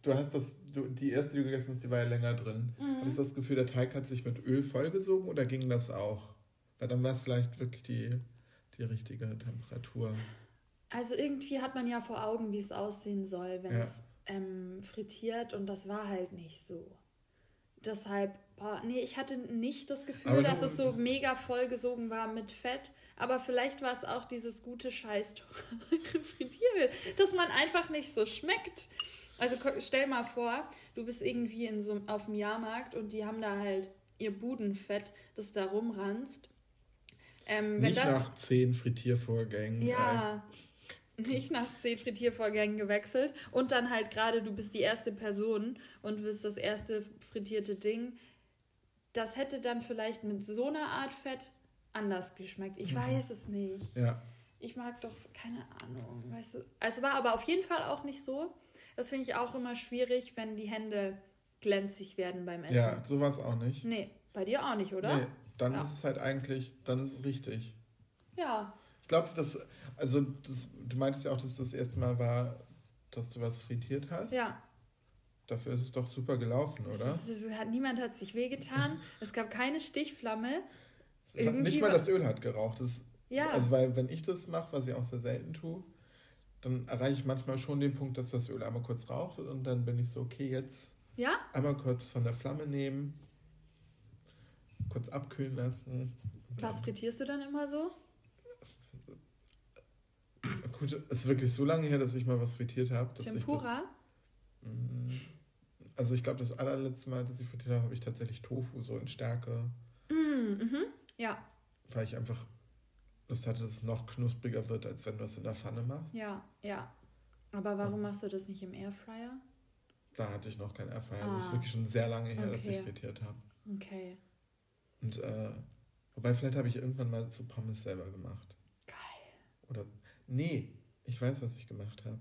du hast das, du, die erste, die du gegessen hast, die war ja länger drin. Mhm. Hattest du das Gefühl, der Teig hat sich mit Öl vollgesogen oder ging das auch? Weil dann war es vielleicht wirklich die, die richtige Temperatur. Also irgendwie hat man ja vor Augen, wie es aussehen soll, wenn es ja. ähm, frittiert und das war halt nicht so. Deshalb, boah, nee, ich hatte nicht das Gefühl, dass es so mega vollgesogen war mit Fett. Aber vielleicht war es auch dieses gute Scheiß Frittieröl, dass man einfach nicht so schmeckt. Also stell mal vor, du bist irgendwie in so, auf dem Jahrmarkt und die haben da halt ihr Budenfett, das da rumranzt. Ähm, nicht das, nach zehn Frittiervorgängen. Ja, äh. Nicht nach zehn Frittiervorgängen gewechselt. Und dann halt gerade, du bist die erste Person und willst das erste frittierte Ding. Das hätte dann vielleicht mit so einer Art Fett anders geschmeckt. Ich mhm. weiß es nicht. Ja. Ich mag doch, keine Ahnung, weißt du. Es war aber auf jeden Fall auch nicht so. Das finde ich auch immer schwierig, wenn die Hände glänzig werden beim Essen. Ja, sowas auch nicht. Nee, bei dir auch nicht, oder? Nee, dann ja. ist es halt eigentlich, dann ist es richtig. Ja. Ich glaube, dass, also das, du meintest ja auch, dass es das erste Mal war, dass du was frittiert hast. Ja. Dafür ist es doch super gelaufen, oder? Es ist, es hat, niemand hat sich wehgetan. es gab keine Stichflamme. Nicht mal das Öl hat geraucht. Das, ja. Also, weil, wenn ich das mache, was ich auch sehr selten tue, dann erreiche ich manchmal schon den Punkt, dass das Öl einmal kurz raucht und dann bin ich so, okay, jetzt ja? einmal kurz von der Flamme nehmen, kurz abkühlen lassen. Was frittierst du dann immer so? Gut, es ist wirklich so lange her, dass ich mal was frittiert habe. Tempura? Das, mm, also ich glaube, das allerletzte Mal, dass ich frittiert habe, habe ich tatsächlich Tofu so in Stärke. Mm, mhm, ja. Weil ich einfach Lust hatte, dass es noch knuspriger wird, als wenn du das in der Pfanne machst. Ja, ja. Aber warum machst du das nicht im Airfryer? Da hatte ich noch keinen Airfryer. Ah. Das ist wirklich schon sehr lange her, okay. dass ich frittiert habe. Okay. Und, äh, wobei, vielleicht habe ich irgendwann mal so Pommes selber gemacht. Geil. Oder, nee, ich weiß, was ich gemacht habe.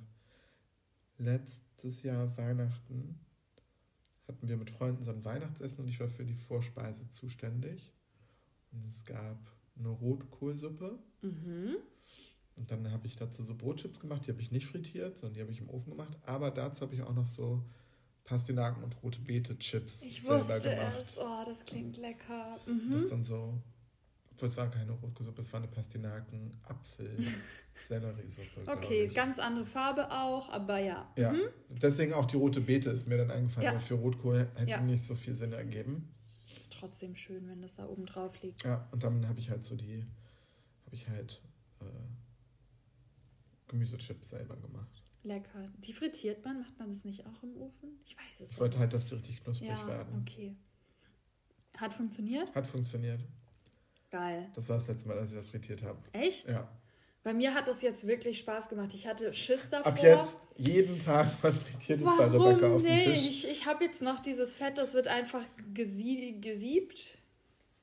Letztes Jahr Weihnachten hatten wir mit Freunden so ein Weihnachtsessen und ich war für die Vorspeise zuständig. Und es gab eine Rotkohlsuppe. Mhm. Und dann habe ich dazu so Brotchips gemacht, die habe ich nicht frittiert, sondern die habe ich im Ofen gemacht. Aber dazu habe ich auch noch so Pastinaken und rote Beete Chips ich selber wusste gemacht. Es. Oh, das klingt lecker. Mhm. Das dann so, es war keine Rotkohlsuppe, es war eine Pastinaken, Apfel, Selleriesuppe. Okay, ganz andere Farbe auch, aber ja. Ja, mhm. deswegen auch die rote Beete ist mir dann eingefallen, ja. weil für Rotkohl hätte ja. nicht so viel Sinn ergeben trotzdem schön, wenn das da oben drauf liegt. Ja, und dann habe ich halt so die, habe ich halt äh, Gemüsechips selber gemacht. Lecker. Die frittiert man? Macht man das nicht auch im Ofen? Ich weiß es nicht. Ich wollte halt, dass sie richtig knusprig ja, werden. okay. Hat funktioniert? Hat funktioniert. Geil. Das war das letzte Mal, dass ich das frittiert habe. Echt? Ja. Bei mir hat das jetzt wirklich Spaß gemacht. Ich hatte Schiss davor. Ab jetzt jeden Tag was frittiert ist bei Rebecca auf dem Tisch. Ich, ich habe jetzt noch dieses Fett, das wird einfach gesie gesiebt.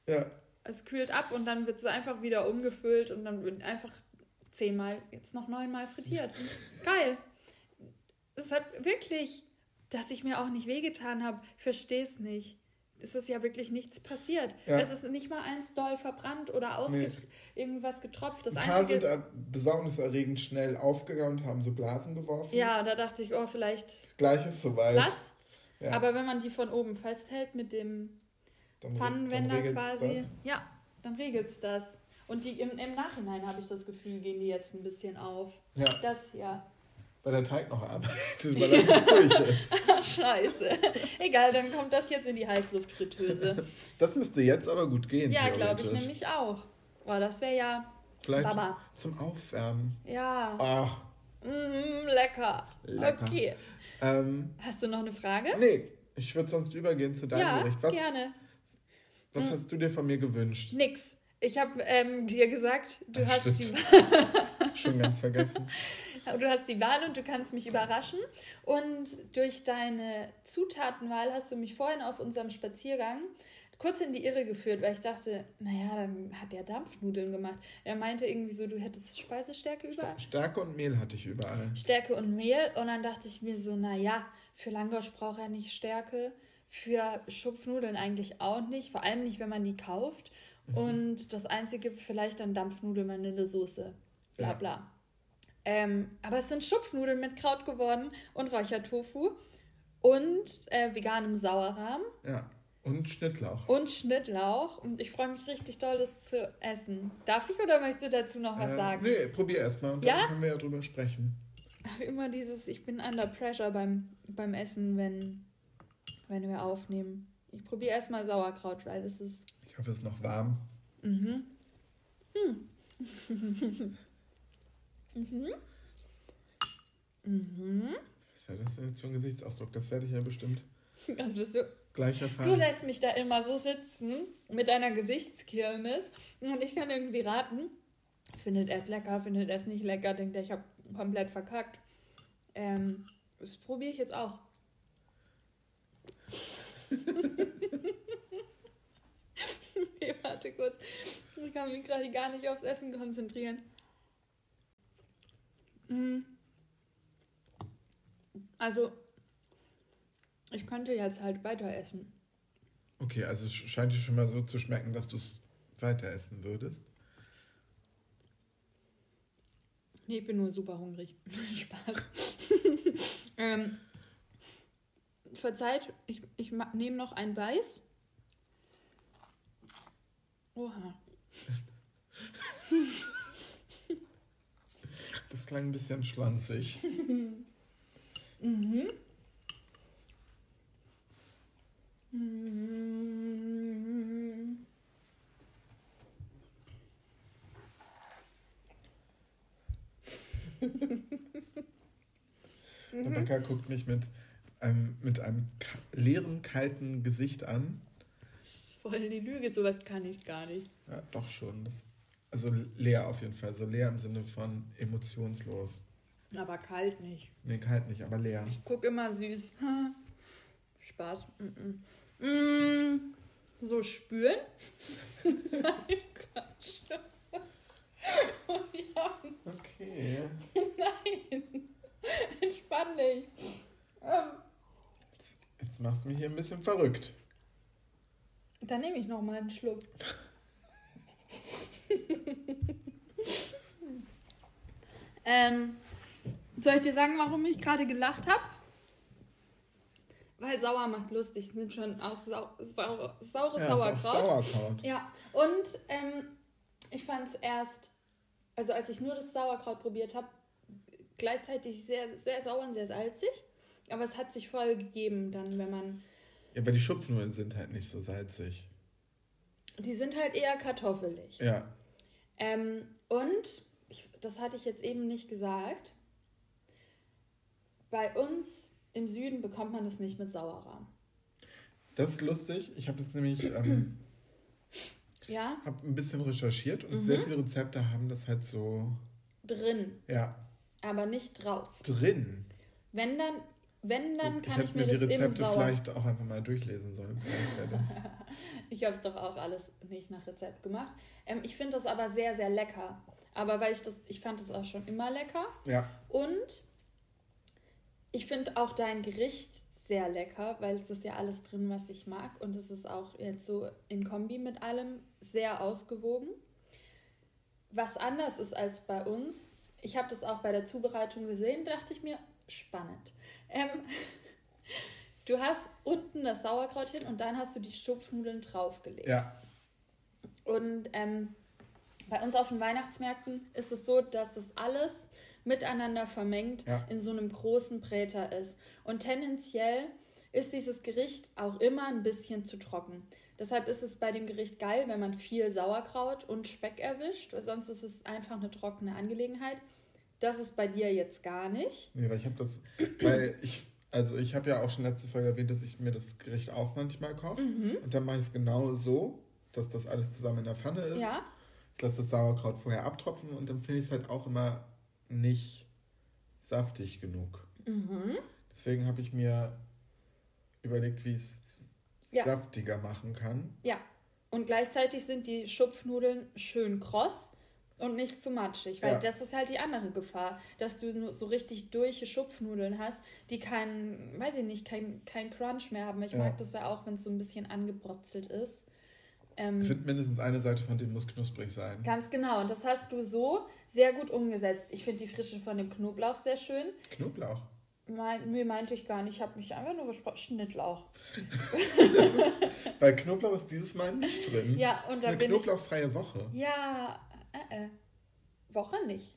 Ja. Es kühlt ab und dann wird es einfach wieder umgefüllt und dann wird einfach zehnmal, jetzt noch neunmal frittiert. Geil. Deshalb wirklich, dass ich mir auch nicht wehgetan habe, verstehe es nicht ist es ja wirklich nichts passiert. Ja. Es ist nicht mal eins doll verbrannt oder ausget nee. irgendwas getropft. Das Ein paar sind äh, besorgniserregend schnell aufgegangen und haben so Blasen geworfen. Ja, da dachte ich, oh, vielleicht Gleich ist soweit. platzt ja. Aber wenn man die von oben festhält mit dem dann, Pfannenwender dann quasi, das. ja, dann regelt es das. Und die, im, im Nachhinein habe ich das Gefühl, gehen die jetzt ein bisschen auf. Ja. Das, ja weil der Teig noch arbeitet, weil er nicht durch ist. Scheiße. Egal, dann kommt das jetzt in die Heißluftfritteuse. Das müsste jetzt aber gut gehen. Ja, glaube ich nämlich auch. Boah, das wäre ja. Vielleicht Baba. zum Aufwärmen. Ja. Oh. Mm, lecker. lecker. Okay. Ähm, hast du noch eine Frage? Nee, ich würde sonst übergehen zu deinem ja, Gericht. Was, gerne. Was hm. hast du dir von mir gewünscht? Nix. Ich habe ähm, dir gesagt, du Ach, hast stimmt. die. Schon ganz vergessen. Du hast die Wahl und du kannst mich überraschen. Und durch deine Zutatenwahl hast du mich vorhin auf unserem Spaziergang kurz in die Irre geführt, weil ich dachte, naja, dann hat der Dampfnudeln gemacht. Er meinte irgendwie so, du hättest Speisestärke überall. Stärke und Mehl hatte ich überall. Stärke und Mehl. Und dann dachte ich mir so, naja, für Langosch braucht er nicht Stärke. Für Schupfnudeln eigentlich auch nicht. Vor allem nicht, wenn man die kauft. Mhm. Und das Einzige vielleicht dann Dampfnudeln, Vanillesoße. Bla bla. Ja. Ähm, aber es sind Schupfnudeln mit Kraut geworden und Räuchertofu und äh, veganem Sauerrahm. Ja. Und Schnittlauch. Und Schnittlauch. Und ich freue mich richtig doll, das zu essen. Darf ich oder möchtest du dazu noch was äh, sagen? Nee, probier erst mal und Ja? dann können wir ja drüber sprechen. Ach, immer dieses, ich bin under pressure beim, beim Essen, wenn, wenn wir aufnehmen. Ich probiere erstmal Sauerkraut, weil das ist. Ich hoffe, es ist noch warm. Mhm. mhm. Mhm. Was ist ja das denn jetzt für ein Gesichtsausdruck? Das werde ich ja bestimmt Das bist du. gleich Du erfahren. lässt mich da immer so sitzen mit deiner Gesichtskirmes und ich kann irgendwie raten, findet er es lecker, findet er es nicht lecker, denkt er, ich habe komplett verkackt. Ähm, das probiere ich jetzt auch. okay, warte kurz. Ich kann mich gerade gar nicht aufs Essen konzentrieren. Mm. Also, ich könnte jetzt halt weiter essen. Okay, also es scheint dir schon mal so zu schmecken, dass du es weiter essen würdest. Nee, ich bin nur super hungrig. Spaß. ähm, verzeiht, ich, ich nehme noch ein Weiß. Oha. Das klang ein bisschen schlanzig. Mhm. Mhm. Rebecca guckt mich mit einem, mit einem leeren, kalten Gesicht an. Voll die Lüge, sowas kann ich gar nicht. Ja, doch schon. Das, also leer auf jeden Fall. So leer im Sinne von emotionslos. Aber kalt nicht. Nee, kalt nicht, aber leer. Guck immer süß. Spaß. Mm -mm. Mm, so spülen. Nein, Quatsch. Oh ja, Okay. nein. Entspann dich. Ähm, Jetzt, jetzt machst du mich hier ein bisschen verrückt. dann nehme ich noch mal einen Schluck. ähm, soll ich dir sagen, warum ich gerade gelacht habe? Weil sauer macht lustig, sind schon auch sau, sau, saures Ja, Sauerkraut. Sauerkraut. Ja, und ähm, ich fand es erst, also als ich nur das Sauerkraut probiert habe, gleichzeitig sehr, sehr sauer und sehr salzig. Aber es hat sich voll gegeben dann, wenn man. Ja, aber die Schupfnudeln sind halt nicht so salzig. Die sind halt eher kartoffelig. Ja. Ähm, und, ich, das hatte ich jetzt eben nicht gesagt, bei uns im Süden bekommt man das nicht mit Sauerrahm. Das ist lustig. Ich habe das nämlich ähm, Ja, hab ein bisschen recherchiert und Mhm. sehr viele Rezepte haben das halt so, drin, ja, aber nicht drauf. drin. Wenn dann, wenn dann Gut, kann ich ich, mir mir die Rezepte vielleicht auch einfach mal durchlesen sollen. Ich habe doch auch alles nicht nach Rezept gemacht. Ähm, ich finde das aber sehr, sehr lecker. Aber weil ich das, ich fand das auch schon immer lecker. Ja, Und ich finde auch dein Gericht sehr lecker, weil es ist ja alles drin, was ich mag. Und es ist auch jetzt so in Kombi mit allem sehr ausgewogen. Was anders ist als bei uns, ich habe das auch bei der Zubereitung gesehen, dachte ich mir, spannend. Ähm, du hast unten das Sauerkraut hin und dann hast du die Schupfnudeln draufgelegt. ja, Und ähm, bei uns auf den Weihnachtsmärkten ist es so, dass das alles miteinander vermengt Ja. in so einem großen Präter ist. Und tendenziell ist dieses Gericht auch immer ein bisschen zu trocken. Deshalb ist es bei dem Gericht geil, wenn man viel Sauerkraut und Speck erwischt, weil sonst ist es einfach eine trockene Angelegenheit. Das ist bei dir jetzt gar nicht. nee, weil ich habe das, weil ich, also ich habe ja auch schon letzte Folge erwähnt, dass ich mir das Gericht auch manchmal koche. Mhm. Und dann mache ich es genau so, dass das alles zusammen in der Pfanne ist. Ja, Ich lasse das Sauerkraut vorher abtropfen und dann finde ich es halt auch immer nicht saftig genug. mhm. Deswegen habe ich mir überlegt, wie ich es Ja. saftiger machen kann. ja. Und gleichzeitig sind die Schupfnudeln schön kross und nicht zu matschig, weil Ja. das ist halt die andere Gefahr, dass du so richtig durche Schupfnudeln hast, die keinen, weiß ich nicht, kein, kein Crunch mehr haben. Ich Ja. mag das ja auch, wenn es so ein bisschen angebrotzelt ist. Ähm, Ich finde, mindestens eine Seite von dem muss knusprig sein. Ganz genau. Und das hast du so sehr gut umgesetzt. Ich finde die Frische von dem Knoblauch sehr schön. Knoblauch. Mein, mir meinte ich gar nicht, ich habe mich einfach nur gesprochen, Schnittlauch. Weil Knoblauch ist dieses Mal nicht drin. Ja, und da bin Knoblauchfreie ich, Woche. Ja, äh, äh. Woche nicht.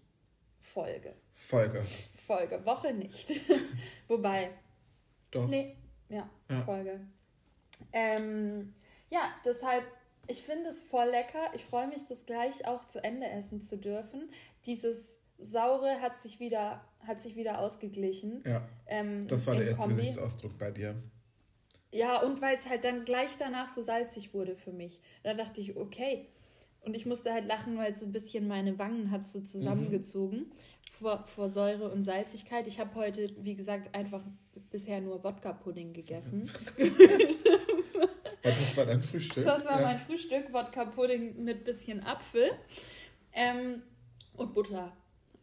Folge. Folge. Folge, Woche nicht. Wobei. Doch. Nee, ja, ja. Folge. Ähm, ja, deshalb, ich finde es voll lecker. Ich freue mich, das gleich auch zu Ende essen zu dürfen. Dieses Saure hat sich wieder, hat sich wieder ausgeglichen. Ja. Ähm, das war der erste Kombi. Gesichtsausdruck bei dir. Ja, und weil es halt dann gleich danach so salzig wurde für mich. Da dachte ich, okay. Und ich musste halt lachen, weil es so ein bisschen meine Wangen hat so zusammengezogen mhm. vor, vor Säure und Salzigkeit. Ich habe heute, wie gesagt, einfach bisher nur Wodka-Pudding gegessen. das war dein Frühstück? Das war ja. mein Frühstück, Wodka-Pudding mit bisschen Apfel ähm, und Butter.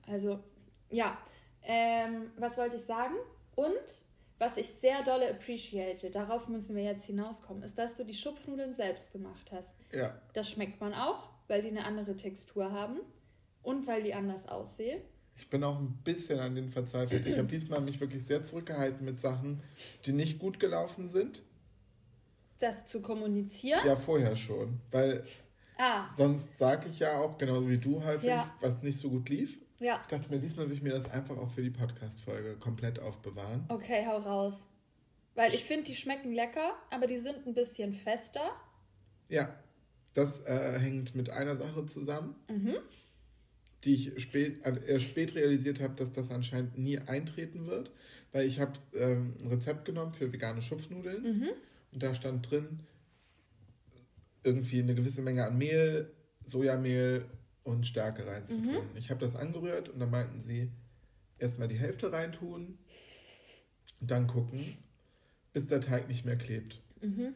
Also, ja. Ähm, was wollte ich sagen? Und was ich sehr dolle appreciate, darauf müssen wir jetzt hinauskommen, ist, dass du die Schupfnudeln selbst gemacht hast. Ja. Das schmeckt man auch, weil die eine andere Textur haben und weil die anders aussehen. Ich bin auch ein bisschen an den verzweifelt. Ich habe diesmal mich wirklich sehr zurückgehalten mit Sachen, die nicht gut gelaufen sind. Das zu kommunizieren? Ja, vorher schon. Weil ah. sonst sage ich ja auch, genauso wie du häufig, ja. was nicht so gut lief. Ja. Ich dachte mir, diesmal will ich mir das einfach auch für die Podcast-Folge komplett aufbewahren. Okay, hau raus. Weil ich finde, die schmecken lecker, aber die sind ein bisschen fester. Ja, das äh, hängt mit einer Sache zusammen, mhm. die ich spät, äh, erst spät realisiert habe, dass das anscheinend nie eintreten wird, weil ich habe ähm, ein Rezept genommen für vegane Schupfnudeln mhm. und da stand drin irgendwie eine gewisse Menge an Mehl, Sojamehl und Stärke reinzutun. Mhm. Ich habe das angerührt und dann meinten sie, erstmal die Hälfte reintun und dann gucken, bis der Teig nicht mehr klebt. Mhm.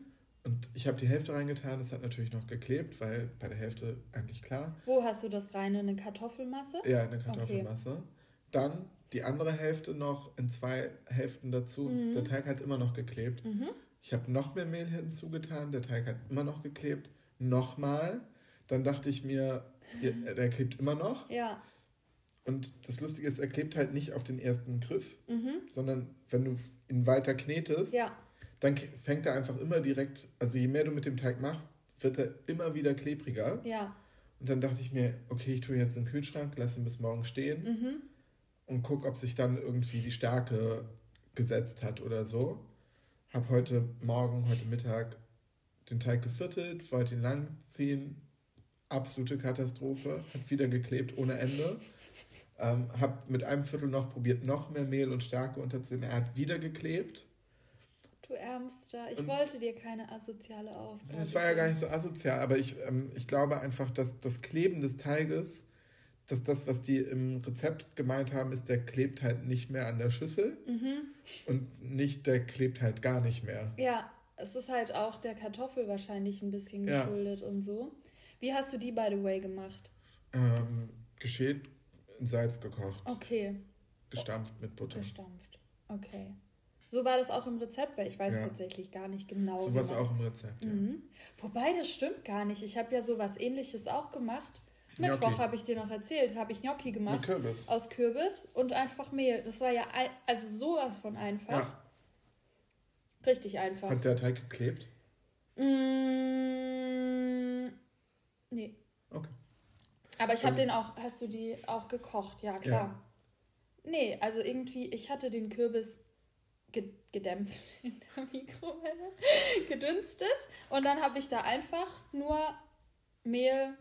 Und ich habe die Hälfte reingetan, das hat natürlich noch geklebt, weil bei der Hälfte eigentlich klar. Wo hast du das rein? In eine Kartoffelmasse? Ja, eine Kartoffelmasse. Okay. Dann die andere Hälfte noch in zwei Hälften dazu. Mhm. Der Teig hat immer noch geklebt. Mhm. Ich habe noch mehr Mehl hinzugetan, der Teig hat immer noch geklebt. Nochmal. Dann dachte ich mir, der klebt immer noch. Ja. Und das Lustige ist, er klebt halt nicht auf den ersten Griff, mhm. sondern wenn du ihn weiter knetest, ja. Dann fängt er einfach immer direkt, also je mehr du mit dem Teig machst, wird er immer wieder klebriger. Ja. Und dann dachte ich mir, okay, ich tue ihn jetzt in den Kühlschrank, lasse ihn bis morgen stehen mhm. und gucke, ob sich dann irgendwie die Stärke gesetzt hat oder so. Habe heute Morgen, heute Mittag den Teig geviertelt, wollte ihn langziehen, absolute Katastrophe, hat wieder geklebt ohne Ende. Ähm, hab mit einem Viertel noch probiert, noch mehr Mehl und Stärke unterzunehmen. Er hat wieder geklebt. Du Ärmster, ich und wollte dir keine asoziale Aufgabe. Es war ja gar nicht so asozial, aber ich, ähm, ich glaube einfach, dass das Kleben des Teiges, dass das, was die im Rezept gemeint haben, ist, der klebt halt nicht mehr an der Schüssel mhm. und nicht, der klebt halt gar nicht mehr. Ja, es ist halt auch der Kartoffel wahrscheinlich ein bisschen geschuldet ja. und so. Wie hast du die, by the way, gemacht? Ähm, geschält in Salz gekocht. Okay. Gestampft mit Butter. Gestampft. Okay. So war das auch im Rezept, weil ich weiß ja. tatsächlich gar nicht genau. So war es auch im Rezept, ja. Mhm. Wobei, das stimmt gar nicht. Ich habe ja sowas ähnliches auch gemacht. Mittwoch habe ich dir noch erzählt, habe ich Gnocchi gemacht. Kürbis. Aus Kürbis und einfach Mehl. Das war ja ein, also sowas von einfach. Ja. Richtig einfach. Hat der Teig geklebt? Mmh, Nee. Okay. Aber ich habe ähm, den auch, hast du die auch gekocht? Ja, klar. Ja. Nee, also irgendwie, ich hatte den Kürbis gedämpft in der Mikrowelle, gedünstet und dann habe ich da einfach nur Mehl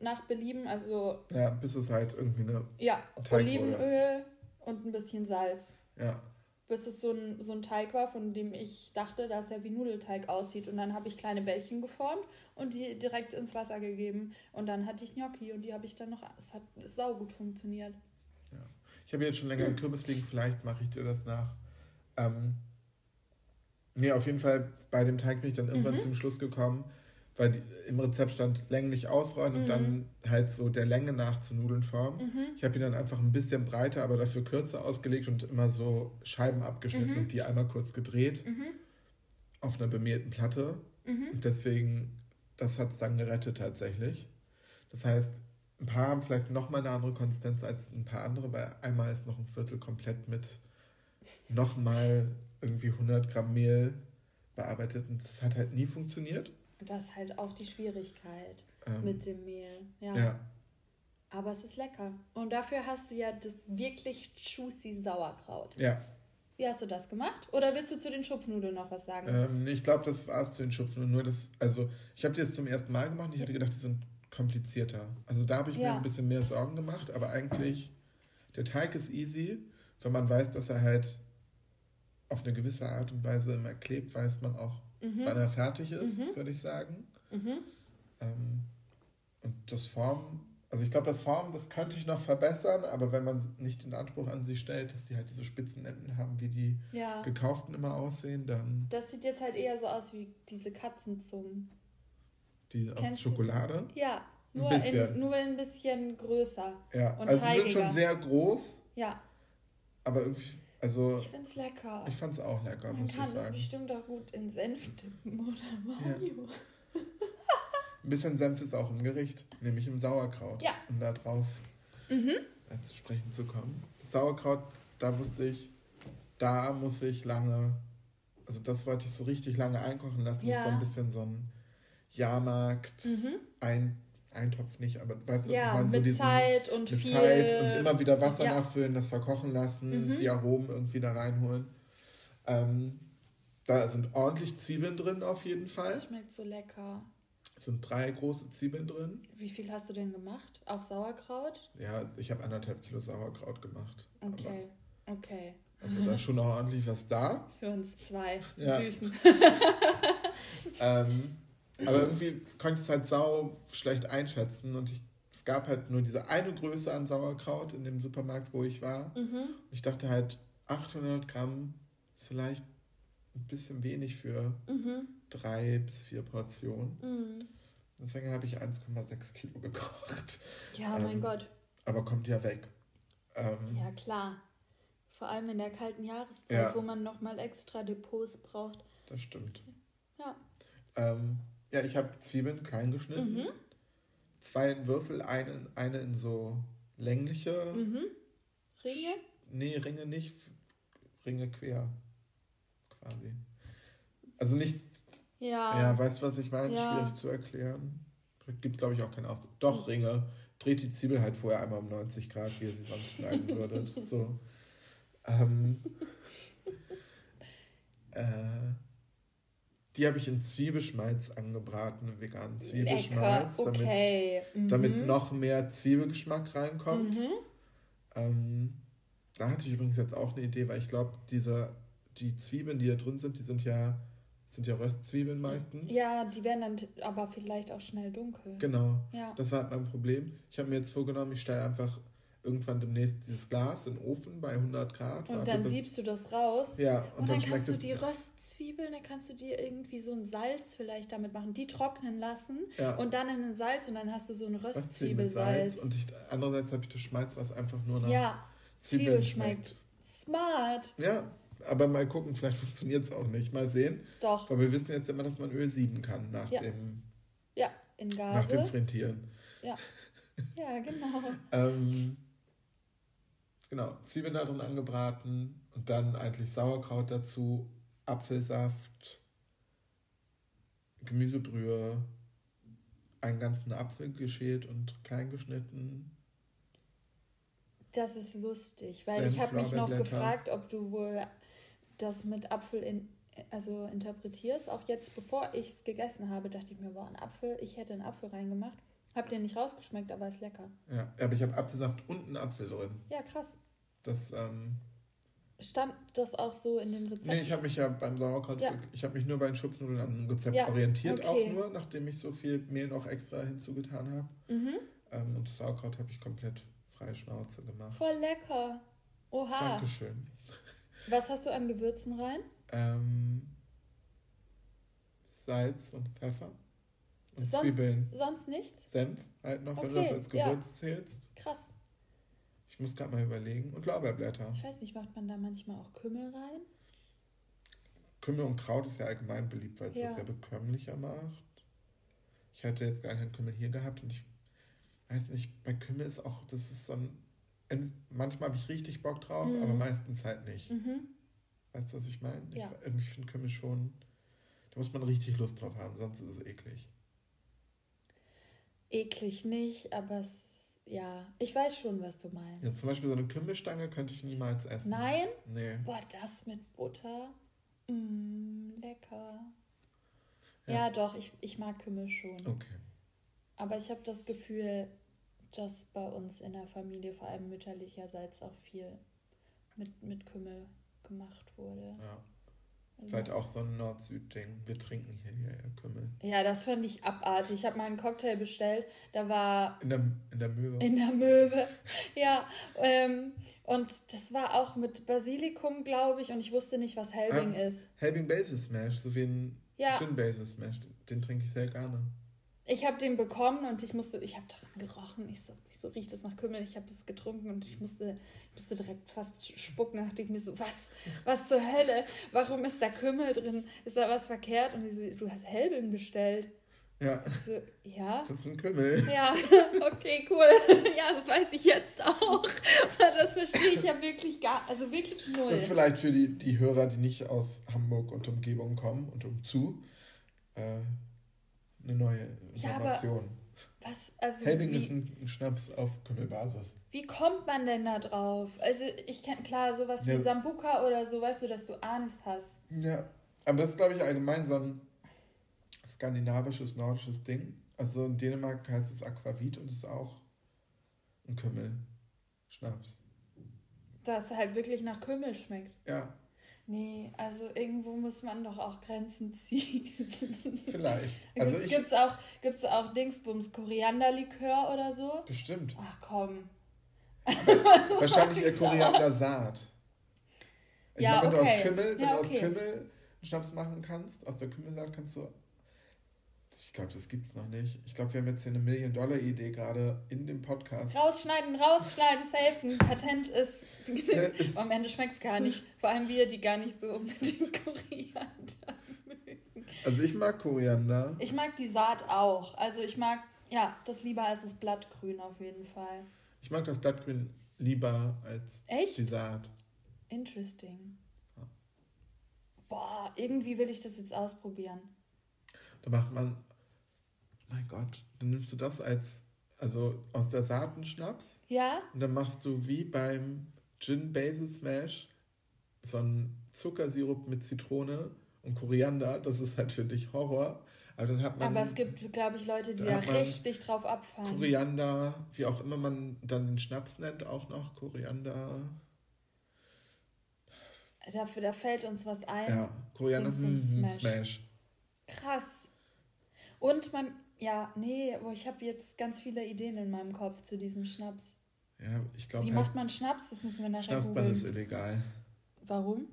nach Belieben, also. Ja, bis es halt irgendwie eine. Ja, Olivenöl und ein bisschen Salz. Ja bis es so ein, so ein Teig war, von dem ich dachte, dass er wie Nudelteig aussieht. Und dann habe ich kleine Bällchen geformt und die direkt ins Wasser gegeben. Und dann hatte ich Gnocchi und die habe ich dann noch. Es hat saugut funktioniert. Ja. Ich habe jetzt schon länger einen Kürbis liegen, vielleicht mache ich dir das nach. Ähm, nee, auf jeden Fall bei dem Teig bin ich dann irgendwann mhm. zum Schluss gekommen, weil die, im Rezept stand länglich ausrollen mhm. und dann halt so der Länge nach zu Nudeln formen. Mhm. Ich habe ihn dann einfach ein bisschen breiter, aber dafür kürzer ausgelegt und immer so Scheiben abgeschnitten mhm. und die einmal kurz gedreht mhm. auf einer bemehlten Platte. Mhm. Und deswegen, das hat es dann gerettet tatsächlich. Das heißt, ein paar haben vielleicht nochmal eine andere Konsistenz als ein paar andere, weil einmal ist noch ein Viertel komplett mit nochmal irgendwie 100 Gramm Mehl bearbeitet und das hat halt nie funktioniert. Das ist halt auch die Schwierigkeit ähm, mit dem Mehl. Ja. ja. Aber es ist lecker. Und dafür hast du ja das wirklich juicy Sauerkraut. Ja. Wie hast du das gemacht? Oder willst du zu den Schupfnudeln noch was sagen? Ähm, ich glaube, das war es zu den Schupfnudeln. Nur das, also ich habe die jetzt zum ersten Mal gemacht und ich hatte gedacht, die sind komplizierter. Also da habe ich ja. mir ein bisschen mehr Sorgen gemacht, aber eigentlich, der Teig ist easy. Wenn man weiß, dass er halt auf eine gewisse Art und Weise immer klebt, weiß man auch, mhm. wann er fertig ist, mhm. würde ich sagen. Mhm. Ähm, und das Form, also ich glaube, das Form, das könnte ich noch verbessern, aber wenn man nicht den Anspruch an sich stellt, dass die halt diese spitzen Enden haben, wie die ja. gekauften immer aussehen, dann. Das sieht jetzt halt eher so aus wie diese Katzenzungen. Die Kennst aus Schokolade? Du? Ja, nur ein, in, nur ein bisschen größer. Ja, also sie sind schon sehr groß. Ja. Aber irgendwie also, ich find's lecker. Ich fand's auch lecker, Man muss ich sagen. Man kann es bestimmt auch gut in Senf tippen oder Mayo. Ja. Ein bisschen Senf ist auch im Gericht, nämlich im Sauerkraut. Ja. Um da drauf mhm. Äh, zu sprechen zu kommen. Das Sauerkraut, da wusste ich, da muss ich lange, also das wollte ich so richtig lange einkochen lassen. Ja. Das ist so ein bisschen so ein Jahrmarkt, mhm. ein Eintopf nicht, aber weißt du, was ja, ich meine? So mit diesen, Zeit und mit viel. Zeit und immer wieder Wasser ja. nachfüllen, das verkochen lassen, mhm. die Aromen irgendwie da reinholen. Ähm, da sind ordentlich Zwiebeln drin auf jeden Fall. Das schmeckt so lecker. Es sind drei große Zwiebeln drin. Wie viel hast du denn gemacht? Auch Sauerkraut? Ja, ich habe anderthalb Kilo Sauerkraut gemacht. Okay, okay. Also da ist schon noch ordentlich was da. Für uns zwei ja. Süßen. ähm, aber irgendwie konnte ich es halt sau schlecht einschätzen und ich, es gab halt nur diese eine Größe an Sauerkraut in dem Supermarkt, wo ich war. Mhm. Ich dachte halt, 800 Gramm ist vielleicht ein bisschen wenig für mhm. drei bis vier Portionen. Mhm. Deswegen habe ich 1,6 Kilo gekocht. Ja, ähm, mein Gott. Aber kommt ja weg. Ähm, ja, klar. Vor allem in der kalten Jahreszeit, ja. wo man nochmal extra Depots braucht. Das stimmt. Ja. Ähm, ja, ich habe Zwiebeln klein geschnitten. Mhm. Zwei Würfel, eine, eine in so längliche. Mhm. Ringe? Nee, Ringe nicht. Ringe quer. Quasi. Also nicht. Ja. Ja, weißt du, was ich meine? Ja. Schwierig zu erklären. Gibt, glaube ich, auch keinen Ausdruck. Doch, mhm. Ringe. Dreht die Zwiebel halt vorher einmal um 90 Grad, wie ihr sie sonst schneiden würdet. So. Ähm. äh. Die habe ich in Zwiebelschmalz angebraten, veganen Zwiebelschmalz, Lecker, okay. damit, mhm. damit noch mehr Zwiebelgeschmack reinkommt. Mhm. Ähm, da hatte ich übrigens jetzt auch eine Idee, weil ich glaube, diese die Zwiebeln, die da drin sind, die sind ja sind ja Röstzwiebeln meistens. Ja, die werden dann aber vielleicht auch schnell dunkel. Genau. Ja. Das war halt mein Problem. Ich habe mir jetzt vorgenommen, ich stelle einfach irgendwann demnächst dieses Glas in den Ofen bei 100 Grad. Und dann siebst du das raus. Ja. Und, und dann, dann kannst du die Röstzwiebeln, dann kannst du dir irgendwie so ein Salz vielleicht damit machen, die trocknen lassen ja. und dann in ein Salz und dann hast du so ein Röstzwiebelsalz. Und ich, andererseits habe ich das Schmalz, was einfach nur nach ja, Zwiebeln schmeckt. Smart. Ja, aber mal gucken, vielleicht funktioniert es auch nicht. Mal sehen. Doch. Weil wir wissen jetzt immer, dass man Öl sieben kann nach ja. dem ja, in Gase. Nach dem Frittieren. Ja. Ja, genau. ähm, Genau, Zwiebeln da drin angebraten und dann eigentlich Sauerkraut dazu, Apfelsaft, Gemüsebrühe, einen ganzen Apfel geschält und klein geschnitten. Das ist lustig, weil Senf, ich habe mich noch gefragt, ob du wohl das mit Apfel in, also interpretierst. Auch jetzt, bevor ich es gegessen habe, dachte ich mir, war ein Apfel, ich hätte einen Apfel reingemacht. Habt ihr nicht rausgeschmeckt, aber ist lecker. Ja, aber ich habe Apfelsaft und einen Apfel drin. Ja, krass. Das, ähm, Stand das auch so in den Rezepten? Nee, ich habe mich ja beim Sauerkraut, ja. ich habe mich nur bei den Schupfnudeln an einem Rezept ja, orientiert, okay. auch nur, nachdem ich so viel Mehl noch extra hinzugetan habe. Mhm. Ähm, und das Sauerkraut habe ich komplett frei Schnauze gemacht. Voll lecker. Oha. Dankeschön. Was hast du an Gewürzen rein? Ähm, Salz und Pfeffer. Und sonst, Zwiebeln. Sonst nichts? Senf halt noch, okay, wenn du das als Gewürz ja. zählst. Krass. Ich muss gerade mal überlegen. Und Lorbeerblätter. Ich weiß nicht, macht man da manchmal auch Kümmel rein? Kümmel und Kraut ist ja allgemein beliebt, weil es ja. das ja bekömmlicher macht. Ich hatte jetzt gar keinen Kümmel hier gehabt und ich weiß nicht, bei Kümmel ist auch, das ist so ein. Manchmal habe ich richtig Bock drauf, mhm. aber meistens halt nicht. Mhm. Weißt du, was ich meine? Ja. Ich, irgendwie finde Kümmel schon, da muss man richtig Lust drauf haben, sonst ist es eklig. Eklig nicht, aber es ja, ich weiß schon, was du meinst. Jetzt zum Beispiel so eine Kümmelstange könnte ich niemals essen. Nein? Nee. Boah, das mit Butter. Mm, lecker. Ja. Ja, doch, ich, ich mag Kümmel schon. Okay. Aber ich habe das Gefühl, dass bei uns in der Familie, vor allem mütterlicherseits, auch viel mit, mit Kümmel gemacht wurde. Ja. Vielleicht auch so ein Nord-Süd-Ding. Wir trinken hier, hier ja, Kümmel. Ja, das fand ich abartig. Ich habe mal einen Cocktail bestellt, da war In der, in der Möwe. in der Möwe. Ja, ähm, und das war auch mit Basilikum, glaube ich, und ich wusste nicht, was Helbing Ah. ist. Helbing Basil Smash, so wie ein Ja. Gin Basil Smash. Den trinke ich sehr gerne. Ich habe den bekommen und ich musste, ich habe daran gerochen. Ich so, ich so riecht das nach Kümmel. Ich habe das getrunken und ich musste, ich musste direkt fast spucken. Da dachte ich mir so, was, was zur Hölle? Warum ist da Kümmel drin? Ist da was verkehrt? Und so, du hast Helbing bestellt. Ja, so, ja. das ist ein Kümmel. Ja, okay, cool. Ja, das weiß ich jetzt auch. Das verstehe ich ja wirklich gar, also wirklich null. Das ist vielleicht für die, die Hörer, die nicht aus Hamburg und Umgebung kommen und umzu, äh, eine neue Ja, Information. Was, also Helbing wie, ist ein, Schnaps auf Kümmelbasis. wie kommt man denn da drauf? Also ich kenne klar sowas wie Ja. Sambuka oder so, weißt du, dass du Anis hast. Ja, aber das ist, glaube ich, allgemein so ein skandinavisches, nordisches Ding. Also in Dänemark heißt es Aquavit und ist auch ein Kümmel-Schnaps. Dass es halt wirklich nach Kümmel schmeckt. Ja, Nee, also irgendwo muss man doch auch Grenzen ziehen. vielleicht. Also Also ich, gibt's auch, gibt's auch Dingsbums Korianderlikör oder so? bestimmt. Ach komm. Wahrscheinlich so. Koriandersaat. Ich Ja, meine, wenn du okay. aus Kümmel, wenn Ja, du aus okay. Kümmel einen Schnaps machen kannst, aus der Kümmelsaat kannst du. Ich glaube, das gibt's noch nicht. Ich glaube, wir haben jetzt hier eine Million-Dollar-Idee gerade in dem Podcast. Rausschneiden, rausschneiden, safen. Patent ist. Ja, ist- Am Ende schmeckt's gar nicht. Vor allem wir, die gar nicht so mit dem Koriander mögen. Also ich mag Koriander. Ich mag die Saat auch. Also ich mag, ja, das lieber als das Blattgrün auf jeden Fall. Ich mag das Blattgrün lieber als Echt? die Saat. Interesting. Boah, irgendwie will ich das jetzt ausprobieren. Da macht man, mein Gott, dann nimmst du das als, also aus der Saatenschnaps Ja? und dann machst du wie beim Gin Basil Smash so einen Zuckersirup mit Zitrone und Koriander. Das ist halt für dich Horror. Aber dann hat man Aber es gibt, glaube ich, Leute, die da richtig drauf abfahren. Koriander, wie auch immer man dann den Schnaps nennt, auch noch Koriander. Dafür, da fällt uns was ein. Ja, Koriander Smash. Smash. Krass. Und man, ja, nee, aber ich habe jetzt ganz viele Ideen in meinem Kopf zu diesem Schnaps. Ja, ich glaube, Wie halt, macht man Schnaps? Das müssen wir nachher Schnapsband ist googeln. illegal. Warum?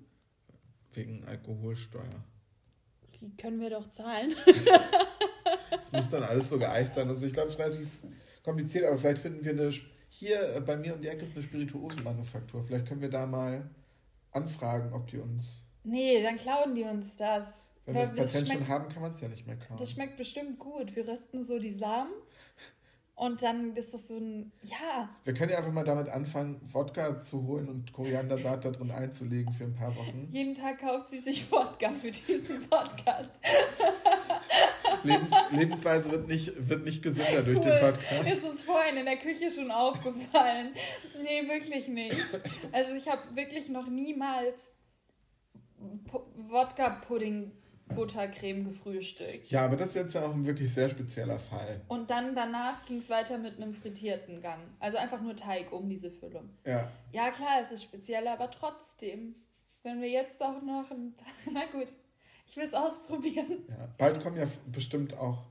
Wegen Alkoholsteuer. Die können wir doch zahlen. Es muss dann alles so geeicht sein. Also ich glaube, es ist relativ kompliziert, aber vielleicht finden wir eine. Hier äh, bei mir um die Ecke ist eine Spirituosenmanufaktur. Vielleicht können wir da mal anfragen, ob die uns. Nee, dann klauen die uns das. Wenn das das Patent schon schmeckt- haben, kann man es ja nicht mehr klauen. Das schmeckt bestimmt gut. Wir rösten so die Samen und dann ist das so ein, ja, Wir können ja einfach mal damit anfangen, Wodka zu holen und Koriandersaat da drin einzulegen für ein paar Wochen. jeden Tag kauft sie sich Wodka für diesen Podcast. Lebens Lebensweise wird nicht, wird nicht gesünder durch den Cool. Podcast. Ist uns vorhin in der Küche schon aufgefallen. Nee, wirklich nicht. Also ich habe wirklich noch niemals Pu- Wodka-Pudding Buttercreme gefrühstückt. Ja, aber das ist jetzt ja auch ein wirklich sehr spezieller Fall. Und dann danach ging es weiter mit einem frittierten Gang. Also einfach nur Teig um diese Füllung. Ja, Ja, klar, es ist speziell, aber trotzdem. Wenn wir jetzt auch noch ein. Na gut, ich will es ausprobieren. ja. Bald kommen ja bestimmt auch.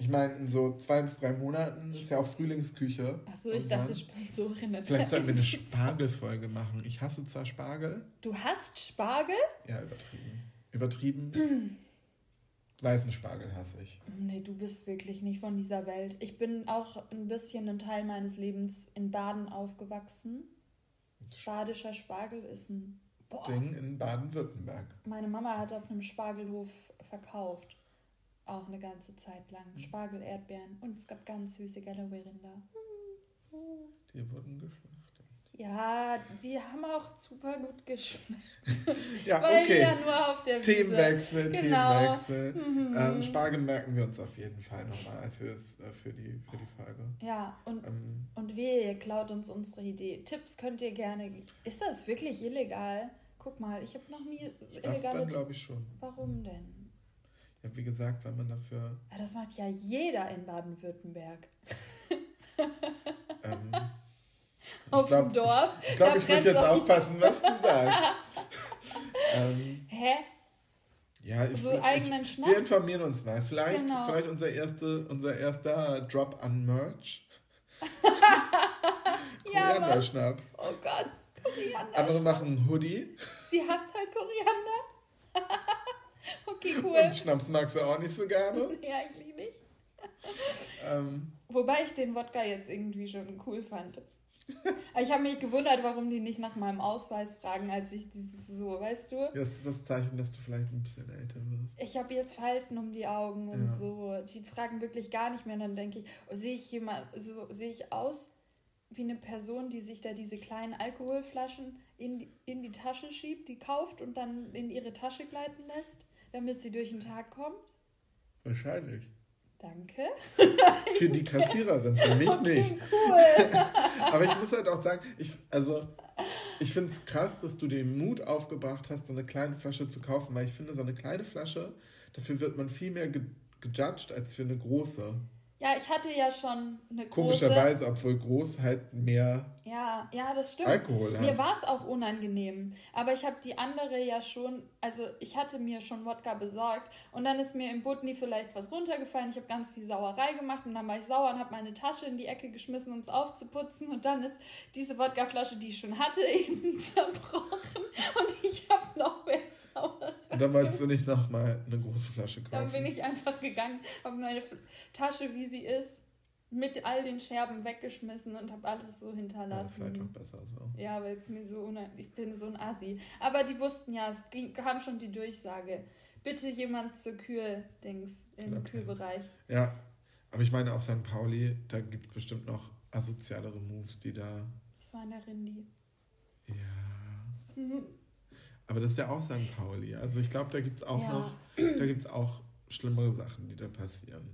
Ich meine, in so zwei bis drei Monaten ist ja auch Frühlingsküche. Achso, ich dachte Sponsorinnen. Vielleicht sollten wir eine Spargelfolge machen. Ich hasse zwar Spargel. Du hast Spargel? Ja, übertrieben. Übertrieben. Weißen Spargel hasse ich. Nee, du bist wirklich nicht von dieser Welt. Ich bin auch ein bisschen ein Teil meines Lebens in Baden aufgewachsen. Badischer Spargel ist ein. Boah, Ding in Baden-Württemberg. meine Mama hat auf einem Spargelhof verkauft. Auch eine ganze Zeit lang. Spargel, Erdbeeren. Und es gab ganz süße Galloway-Rinder. Die wurden geschlachtet. Ja, die haben auch super gut geschmeckt. ja, Weil okay. Die ja nur auf der Themenwechsel, genau. Themenwechsel. Mhm. Ähm, Spargel merken wir uns auf jeden Fall nochmal fürs, äh, für, die, für die Folge. Ja, und, ähm, und wehe, ihr klaut uns unsere Idee. Tipps könnt ihr gerne. Ist das wirklich illegal? Guck mal, ich habe noch nie illegale. Das glaube ich schon. Warum denn? Ja, wie gesagt, weil man dafür. Ja, das macht ja jeder in Baden-Württemberg. ähm, auf glaub, dem Dorf. Ich glaube, ich würde jetzt aufpassen, was du sagst. ähm, Hä? Ja, ich, so eigenen ich, Schnaps? Wir informieren uns mal. Vielleicht, genau. vielleicht unser, erste, unser erster Drop an Merch. Koriander-Schnaps. oh Gott, Koriander. Andere machen Hoodie. Sie hasst halt Koriander. okay, cool. Und Schnaps magst du auch nicht so gerne? nee, eigentlich nicht. ähm, Wobei ich den Wodka jetzt irgendwie schon cool fand. ich habe mich gewundert, warum die nicht nach meinem Ausweis fragen, als ich dieses so, weißt du? Das ist das Zeichen, dass du vielleicht ein bisschen älter wirst. Ich habe jetzt Falten um die Augen und ja. so. Die fragen wirklich gar nicht mehr. Und dann denke ich, oh, sehe ich jemand, so sehe ich aus wie eine Person, die sich da diese kleinen Alkoholflaschen in in die Tasche schiebt, die kauft und dann in ihre Tasche gleiten lässt, damit sie durch den Tag kommt? Wahrscheinlich. Danke. Für die Kassiererin, für mich okay, nicht. Cool. Aber ich muss halt auch sagen, ich, also, ich finde es krass, dass du den Mut aufgebracht hast, so eine kleine Flasche zu kaufen, weil ich finde, so eine kleine Flasche, dafür wird man viel mehr ge gejudged als für eine große. Ja, ich hatte ja schon eine große. Komischerweise, obwohl groß halt mehr ja, ja, das stimmt. Alkohol hat. Mir war es auch unangenehm. Aber ich habe die andere ja schon, also ich hatte mir schon Wodka besorgt und dann ist mir im Butni vielleicht was runtergefallen. Ich habe ganz viel Sauerei gemacht und dann war ich sauer und habe meine Tasche in die Ecke geschmissen, um es aufzuputzen. Und dann ist diese Wodkaflasche, die ich schon hatte, eben zerbrochen und ich habe noch mehr Sauerei. Und dann wolltest du nicht nochmal eine große Flasche kaufen? Dann bin ich einfach gegangen, habe meine Tasche, wie sie ist, mit all den Scherben weggeschmissen und habe alles so hinterlassen. Ja, vielleicht auch besser so. Ja, weil es mir so unheimlich, ich bin so ein Assi. Aber die wussten ja, es ging, kam schon die Durchsage. Bitte jemand zur Kühl-Dings im okay. Kühlbereich. Ja, aber ich meine, auf St. Pauli, da gibt es bestimmt noch asozialere Moves, die da. Das war in der Rindi. Ja. Mhm. Aber das ist ja auch St. Pauli. Also ich glaube, da gibt es auch ja. noch, da gibt es auch schlimmere Sachen, die da passieren.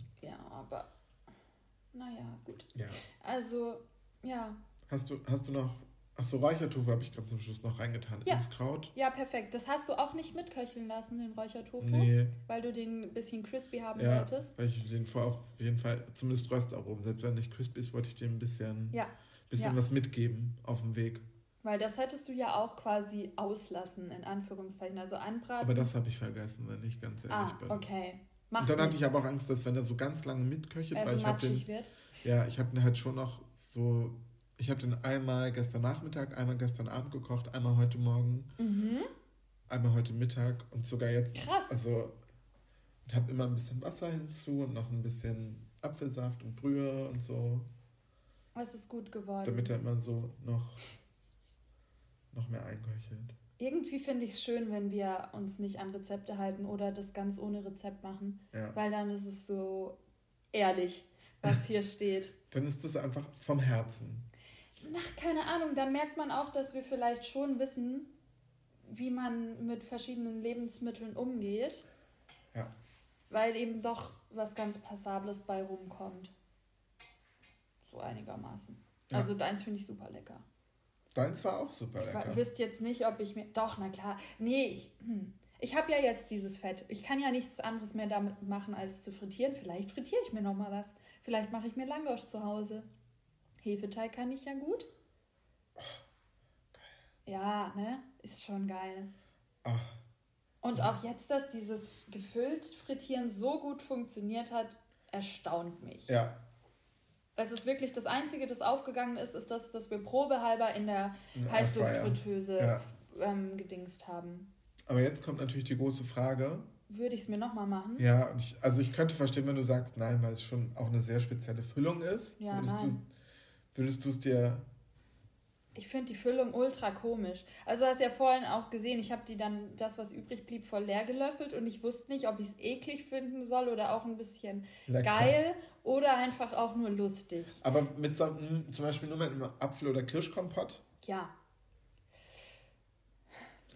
Naja, gut. Ja. Also, ja. Hast du, hast du noch. Achso, Räuchertofu habe ich gerade zum Schluss noch reingetan. Ja. Ins Kraut. Ja, perfekt. Das hast du auch nicht mitköcheln lassen, den Räuchertofu? Nee. Weil du den ein bisschen crispy haben ja, wolltest? weil ich den vorher auf jeden Fall, zumindest Röstaromen, selbst wenn nicht crispy ist, wollte ich dem ein bisschen, ja. bisschen ja. was mitgeben auf dem Weg. Weil das hättest du ja auch quasi auslassen, in Anführungszeichen, also anbraten. Aber das habe ich vergessen, wenn ich ganz ehrlich ah, bin. okay. Macht und dann hatte ich aber auch Angst, dass wenn er so ganz lange mitköchelt, also weil ich habe den, wird. ja, ich habe den halt schon noch so, ich habe den einmal gestern Nachmittag, einmal gestern Abend gekocht, einmal heute Morgen, mhm. einmal heute Mittag und sogar jetzt. Krass. Also ich habe immer ein bisschen Wasser hinzu und noch ein bisschen Apfelsaft und Brühe und so. Es ist gut geworden. Damit er immer so noch, noch mehr einköchelt. Irgendwie finde ich es schön, wenn wir uns nicht an Rezepte halten oder das ganz ohne Rezept machen. Ja. Weil dann ist es so ehrlich, was hier steht. Dann ist das einfach vom Herzen. Ach, keine Ahnung. Dann merkt man auch, dass wir vielleicht schon wissen, wie man mit verschiedenen Lebensmitteln umgeht. Ja. Weil eben doch was ganz Passables bei rumkommt. So einigermaßen. Ja. Also deins finde ich super lecker. Deins war auch super lecker. Ich wüsste jetzt nicht, ob ich mir. Doch, na klar. Nee, ich, hm. ich habe ja jetzt dieses Fett. Ich kann ja nichts anderes mehr damit machen, als zu frittieren. Vielleicht frittiere ich mir noch mal was. Vielleicht mache ich mir Langosch zu Hause. Hefeteig kann ich ja gut. Oh, geil. Ja, ne? Ist schon geil. Ach. Und auch jetzt, dass dieses gefüllt Frittieren so gut funktioniert hat, erstaunt mich. Ja, es ist wirklich das Einzige, das aufgegangen ist, ist das, dass wir probehalber in der Heißluftfritteuse ja. ähm, gedingst haben. Aber jetzt kommt natürlich die große Frage. Würde ich es mir nochmal machen? Ja, ich, also ich könnte verstehen, wenn du sagst, nein, weil es schon auch eine sehr spezielle Füllung ist. Ja, würdest, nein. Du, würdest du es dir ich finde die Füllung ultra komisch. Also hast ja vorhin auch gesehen, ich habe die dann, das, was übrig blieb, voll leer gelöffelt und ich wusste nicht, ob ich es eklig finden soll oder auch ein bisschen Lecker. geil oder einfach auch nur lustig. Aber mit so, zum Beispiel nur mit einem Apfel- oder Kirschkompott? Ja.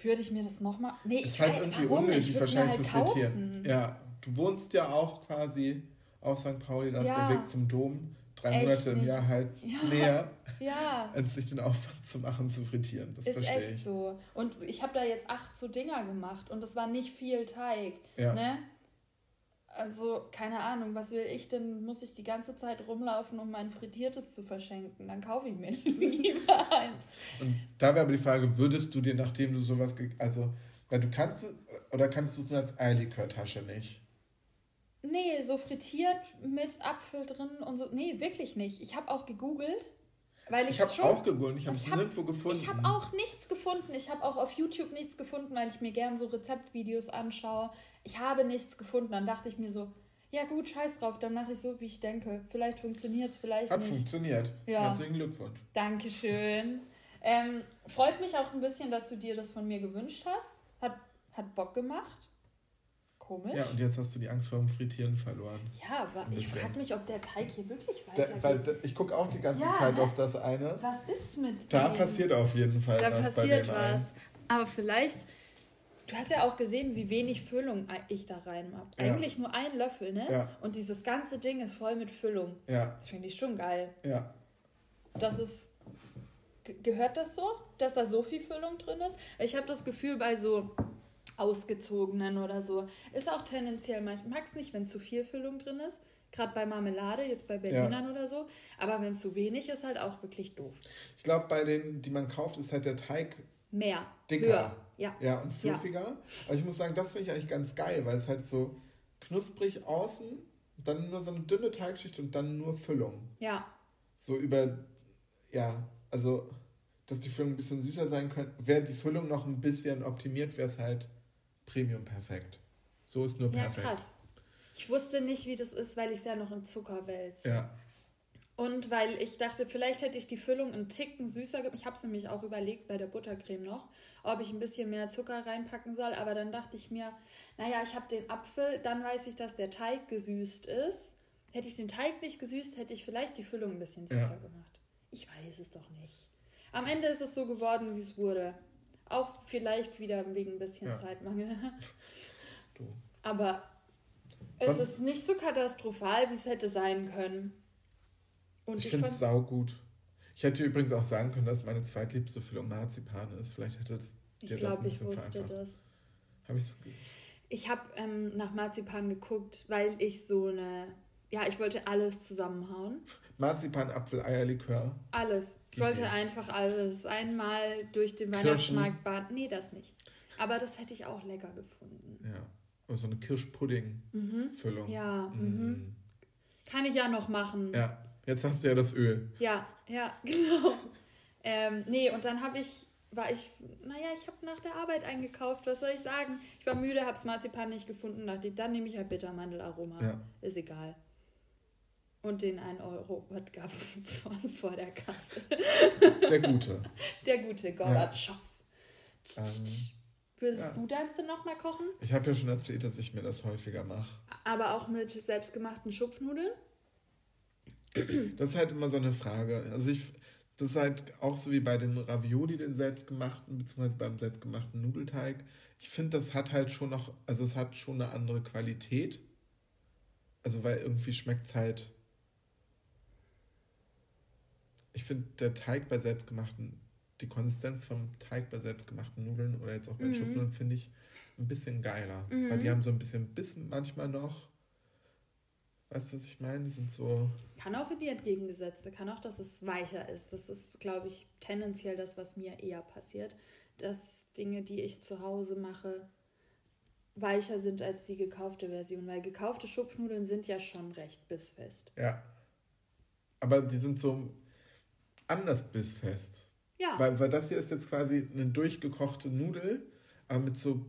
Würde ich mir das nochmal. Nee, ist ich halt irgendwie warum? unnötig, wahrscheinlich halt zu frittieren. Ja, du wohnst ja auch quasi auf St. Pauli, da ist ja. der Weg zum Dom drei Echt Monate im Jahr halt ja. näher, ja. als sich den Aufwand zu machen, zu frittieren. Das ist echt ich. so. Und ich habe da jetzt acht so Dinger gemacht und das war nicht viel Teig. Ja. Ne? Also, keine Ahnung, was will ich denn? Muss ich die ganze Zeit rumlaufen, um mein Frittiertes zu verschenken? Dann kaufe ich mir lieber eins. Und da wäre aber die Frage, würdest du dir, nachdem du sowas, also, weil du kannst, oder kannst du es nur als Eierlikörtasche nicht? Nee, so frittiert mit Apfel drin und so. Nee, wirklich nicht. Ich habe auch gegoogelt. Weil ich habe auch gegoogelt, ich habe es nirgendwo gefunden. Ich habe auch nichts gefunden. Ich habe auch auf YouTube nichts gefunden, weil ich mir gern so Rezeptvideos anschaue. Ich habe nichts gefunden. Dann dachte ich mir so, ja gut, scheiß drauf, dann mache ich so, wie ich denke. Vielleicht funktioniert es, vielleicht Hat nicht. Hat funktioniert. Ja. Herzlichen Glückwunsch. Dankeschön. Ähm, freut mich auch ein bisschen, dass du dir das von mir gewünscht hast. Hat, hat Bock gemacht. Komisch. Ja, und jetzt hast du die Angst vor dem Frittieren verloren. Ja, aber ich frage mich, ob der Teig hier wirklich weitergeht. Da, weil ich gucke auch die ganze ja, Zeit ne? auf das eine. Was ist mit Da dem? passiert auf jeden Fall da was passiert bei dem was. Einen. Aber vielleicht, du hast ja auch gesehen, wie wenig Füllung ich da rein habe. Ja. Eigentlich nur ein Löffel, ne? Ja. Und dieses ganze Ding ist voll mit Füllung. Ja. Das finde ich schon geil. Ja. Das ist gehört das so, dass da so viel Füllung drin ist? Ich habe das Gefühl, bei so ausgezogenen oder so. Ist auch tendenziell, ich mag es nicht, wenn zu viel Füllung drin ist. Gerade bei Marmelade, jetzt bei Berlinern ja. oder so. Aber wenn zu wenig ist, halt auch wirklich doof. Ich glaube, bei denen, die man kauft, ist halt der Teig mehr, dicker. Höher. Ja. ja, und fluffiger. Ja. Aber ich muss sagen, das finde ich eigentlich ganz geil, weil es halt so knusprig außen, dann nur so eine dünne Teigschicht und dann nur Füllung. Ja. So über, ja, also, dass die Füllung ein bisschen süßer sein könnte. Wäre die Füllung noch ein bisschen optimiert, wäre es halt Premium perfekt. So ist nur perfekt. Ja, krass. Ich wusste nicht, wie das ist, weil ich es ja noch in Zucker wälze. Ja. Und weil ich dachte, vielleicht hätte ich die Füllung einen Ticken süßer gemacht. Ich habe es nämlich auch überlegt bei der Buttercreme noch, ob ich ein bisschen mehr Zucker reinpacken soll. Aber dann dachte ich mir, naja, ich habe den Apfel, dann weiß ich, dass der Teig gesüßt ist. Hätte ich den Teig nicht gesüßt, hätte ich vielleicht die Füllung ein bisschen süßer ja. gemacht. Ich weiß es doch nicht. Am Ende ist es so geworden, wie es wurde. Auch vielleicht wieder wegen ein bisschen ja. Zeitmangel. du. Aber es ist nicht so katastrophal, wie es hätte sein können. Und ich, finde es saugut. Ich hätte übrigens auch sagen können, dass meine zweitliebste Füllung Marzipan ist. Vielleicht hätte es dir Ich glaube, ich wusste das. Hab ich's ich habe ähm, nach Marzipan geguckt, weil ich so eine. Ja, ich wollte alles zusammenhauen. Marzipan, Apfel, Eierlikör. Alles. Ich wollte einfach alles. Einmal durch den Weihnachtsmarkt bahnen. Nee, das nicht. Aber das hätte ich auch lecker gefunden. Ja. Oder so eine Kirschpudding-Füllung. Mhm. Ja. Mhm. mhm. Kann ich ja noch machen. Ja. Jetzt hast du ja das Öl. Ja, ja, genau. ähm, nee, und dann habe ich, war ich, naja, ich habe nach der Arbeit eingekauft. Was soll ich sagen? Ich war müde, habe Marzipan nicht gefunden. Dachte, dann nehme ich halt Bittermandelaroma. Ja. Ist egal. Und den 1 Euro Wodka von vor der Kasse. Der gute. Der gute Gorbatschow. Ja. Ähm, Würdest ja. du das denn nochmal kochen? Ich habe ja schon erzählt, dass ich mir das häufiger mache. Aber auch mit selbstgemachten Schupfnudeln? Das ist halt immer so eine Frage. Also ich, das ist halt auch so wie bei den Ravioli, den selbstgemachten, beziehungsweise beim selbstgemachten Nudelteig. Ich finde, das hat halt schon noch, also es hat schon eine andere Qualität. Also weil irgendwie schmeckt es halt ich finde, der Teig bei selbstgemachten, die Konsistenz vom Teig bei selbstgemachten Nudeln oder jetzt auch bei mhm. Schupfnudeln finde ich ein bisschen geiler. Mhm. Weil die haben so ein bisschen Bissen manchmal noch. Weißt du, was ich meine? Die sind so. Kann auch in die entgegengesetzte. Kann auch, dass es weicher ist. Das ist, glaube ich, tendenziell das, was mir eher passiert. Dass Dinge, die ich zu Hause mache, weicher sind als die gekaufte Version. Weil gekaufte Schupfnudeln sind ja schon recht bissfest. Ja. Aber die sind so anders bissfest. Ja. Weil, weil das hier ist jetzt quasi eine durchgekochte Nudel, aber mit so.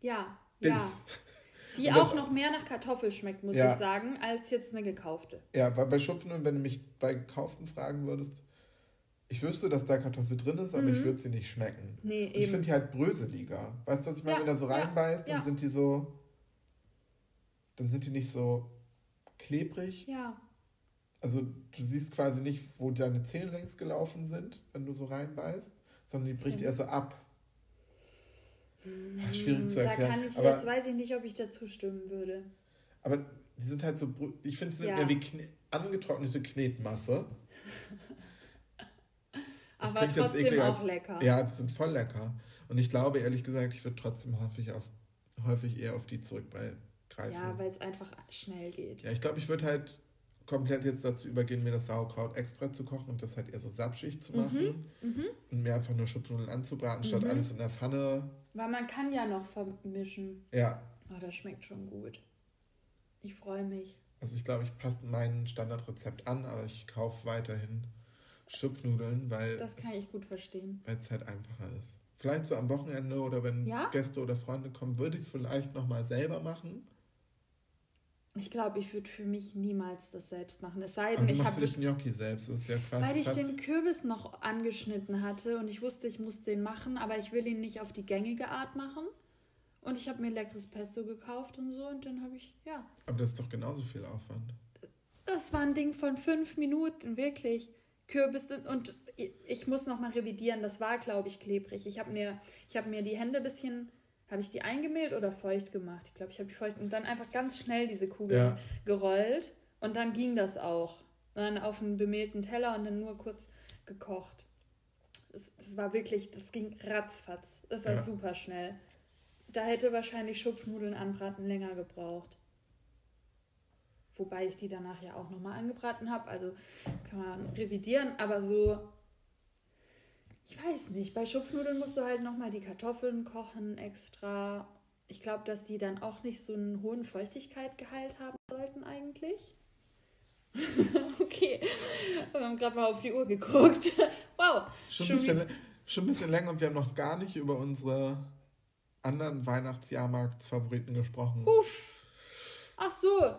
Ja, Biss. ja. Die auch noch mehr nach Kartoffel schmeckt, muss ja. ich sagen, als jetzt eine gekaufte. Ja, weil bei Schupfnudeln, wenn du mich bei gekauften fragen würdest, ich wüsste, dass da Kartoffel drin ist, aber Mhm. ich würde sie nicht schmecken. Nee, Und ich eben. finde die halt bröseliger. Weißt du, was ich meine? Ja, Wenn du da so ja, reinbeißt, dann ja. sind die so. Dann sind die nicht so klebrig. Ja. Also du siehst quasi nicht, wo deine Zähne längs gelaufen sind, wenn du so reinbeißt, sondern die bricht Okay. eher so ab. Ah, Schwierig zu Hm, Da erklären. kann ich aber, jetzt, weiß ich nicht, ob ich dazu stimmen würde. aber die sind halt so, ich finde, sie sind Ja. wie Kne angetrocknete Knetmasse. Das Aber trotzdem eklig, auch als- lecker. Ja, die sind voll lecker. Und ich glaube, ehrlich gesagt, ich würde trotzdem häufig, auf, häufig eher auf die zurückgreifen. Ja, weil es einfach schnell geht. Ja, ich glaube, ich würde halt komplett jetzt dazu übergehen, mir das Sauerkraut extra zu kochen und das halt eher so sapschig zu machen Mhm. und mir einfach nur Schupfnudeln anzubraten, statt Mhm. alles in der Pfanne. Weil man kann ja noch vermischen. Ja, Oh, das schmeckt schon gut. Ich freue mich. also ich glaube, ich passe mein Standardrezept an, aber ich kaufe weiterhin Schupfnudeln, weil Das kann es, ich gut verstehen. weil es halt einfacher ist. Vielleicht so am Wochenende oder wenn Ja? Gäste oder Freunde kommen, würde ich es vielleicht nochmal selber machen. Ich glaube, ich würde für mich niemals das selbst machen. Es sei Aber denn, du ich habe Gnocchi selbst. Das ist ja quasi Weil ich den Kürbis noch angeschnitten hatte und ich wusste, ich muss den machen, aber ich will ihn nicht auf die gängige Art machen. Und ich habe mir leckeres Pesto gekauft und so und dann habe ich, ja, Aber das ist doch genauso viel Aufwand. das war ein Ding von fünf Minuten, wirklich. Kürbis und ich muss noch mal revidieren, das war, glaube ich, klebrig. Ich habe mir, ich habe mir die Hände ein bisschen, habe ich die eingemehlt oder feucht gemacht? Ich glaube, ich habe die feucht und dann einfach ganz schnell diese Kugeln Ja. gerollt und dann ging das auch. Und dann auf einen bemehlten Teller und dann nur kurz gekocht. Das, das war wirklich, das ging ratzfatz. Das war Ja. super schnell. Da hätte wahrscheinlich Schupfnudeln anbraten länger gebraucht. Wobei ich die danach ja auch nochmal angebraten habe. Also kann man revidieren, aber so. Ich weiß nicht. Bei Schupfnudeln musst du halt nochmal die Kartoffeln kochen extra. Ich glaube, dass die dann auch nicht so einen hohen Feuchtigkeitsgehalt haben sollten eigentlich. okay. Wir haben gerade mal auf die Uhr geguckt. wow. Schon, Schon ein bisschen, schon ein bisschen länger und wir haben noch gar nicht über unsere anderen Weihnachtsjahrmarktsfavoriten gesprochen. Uff. Ach so.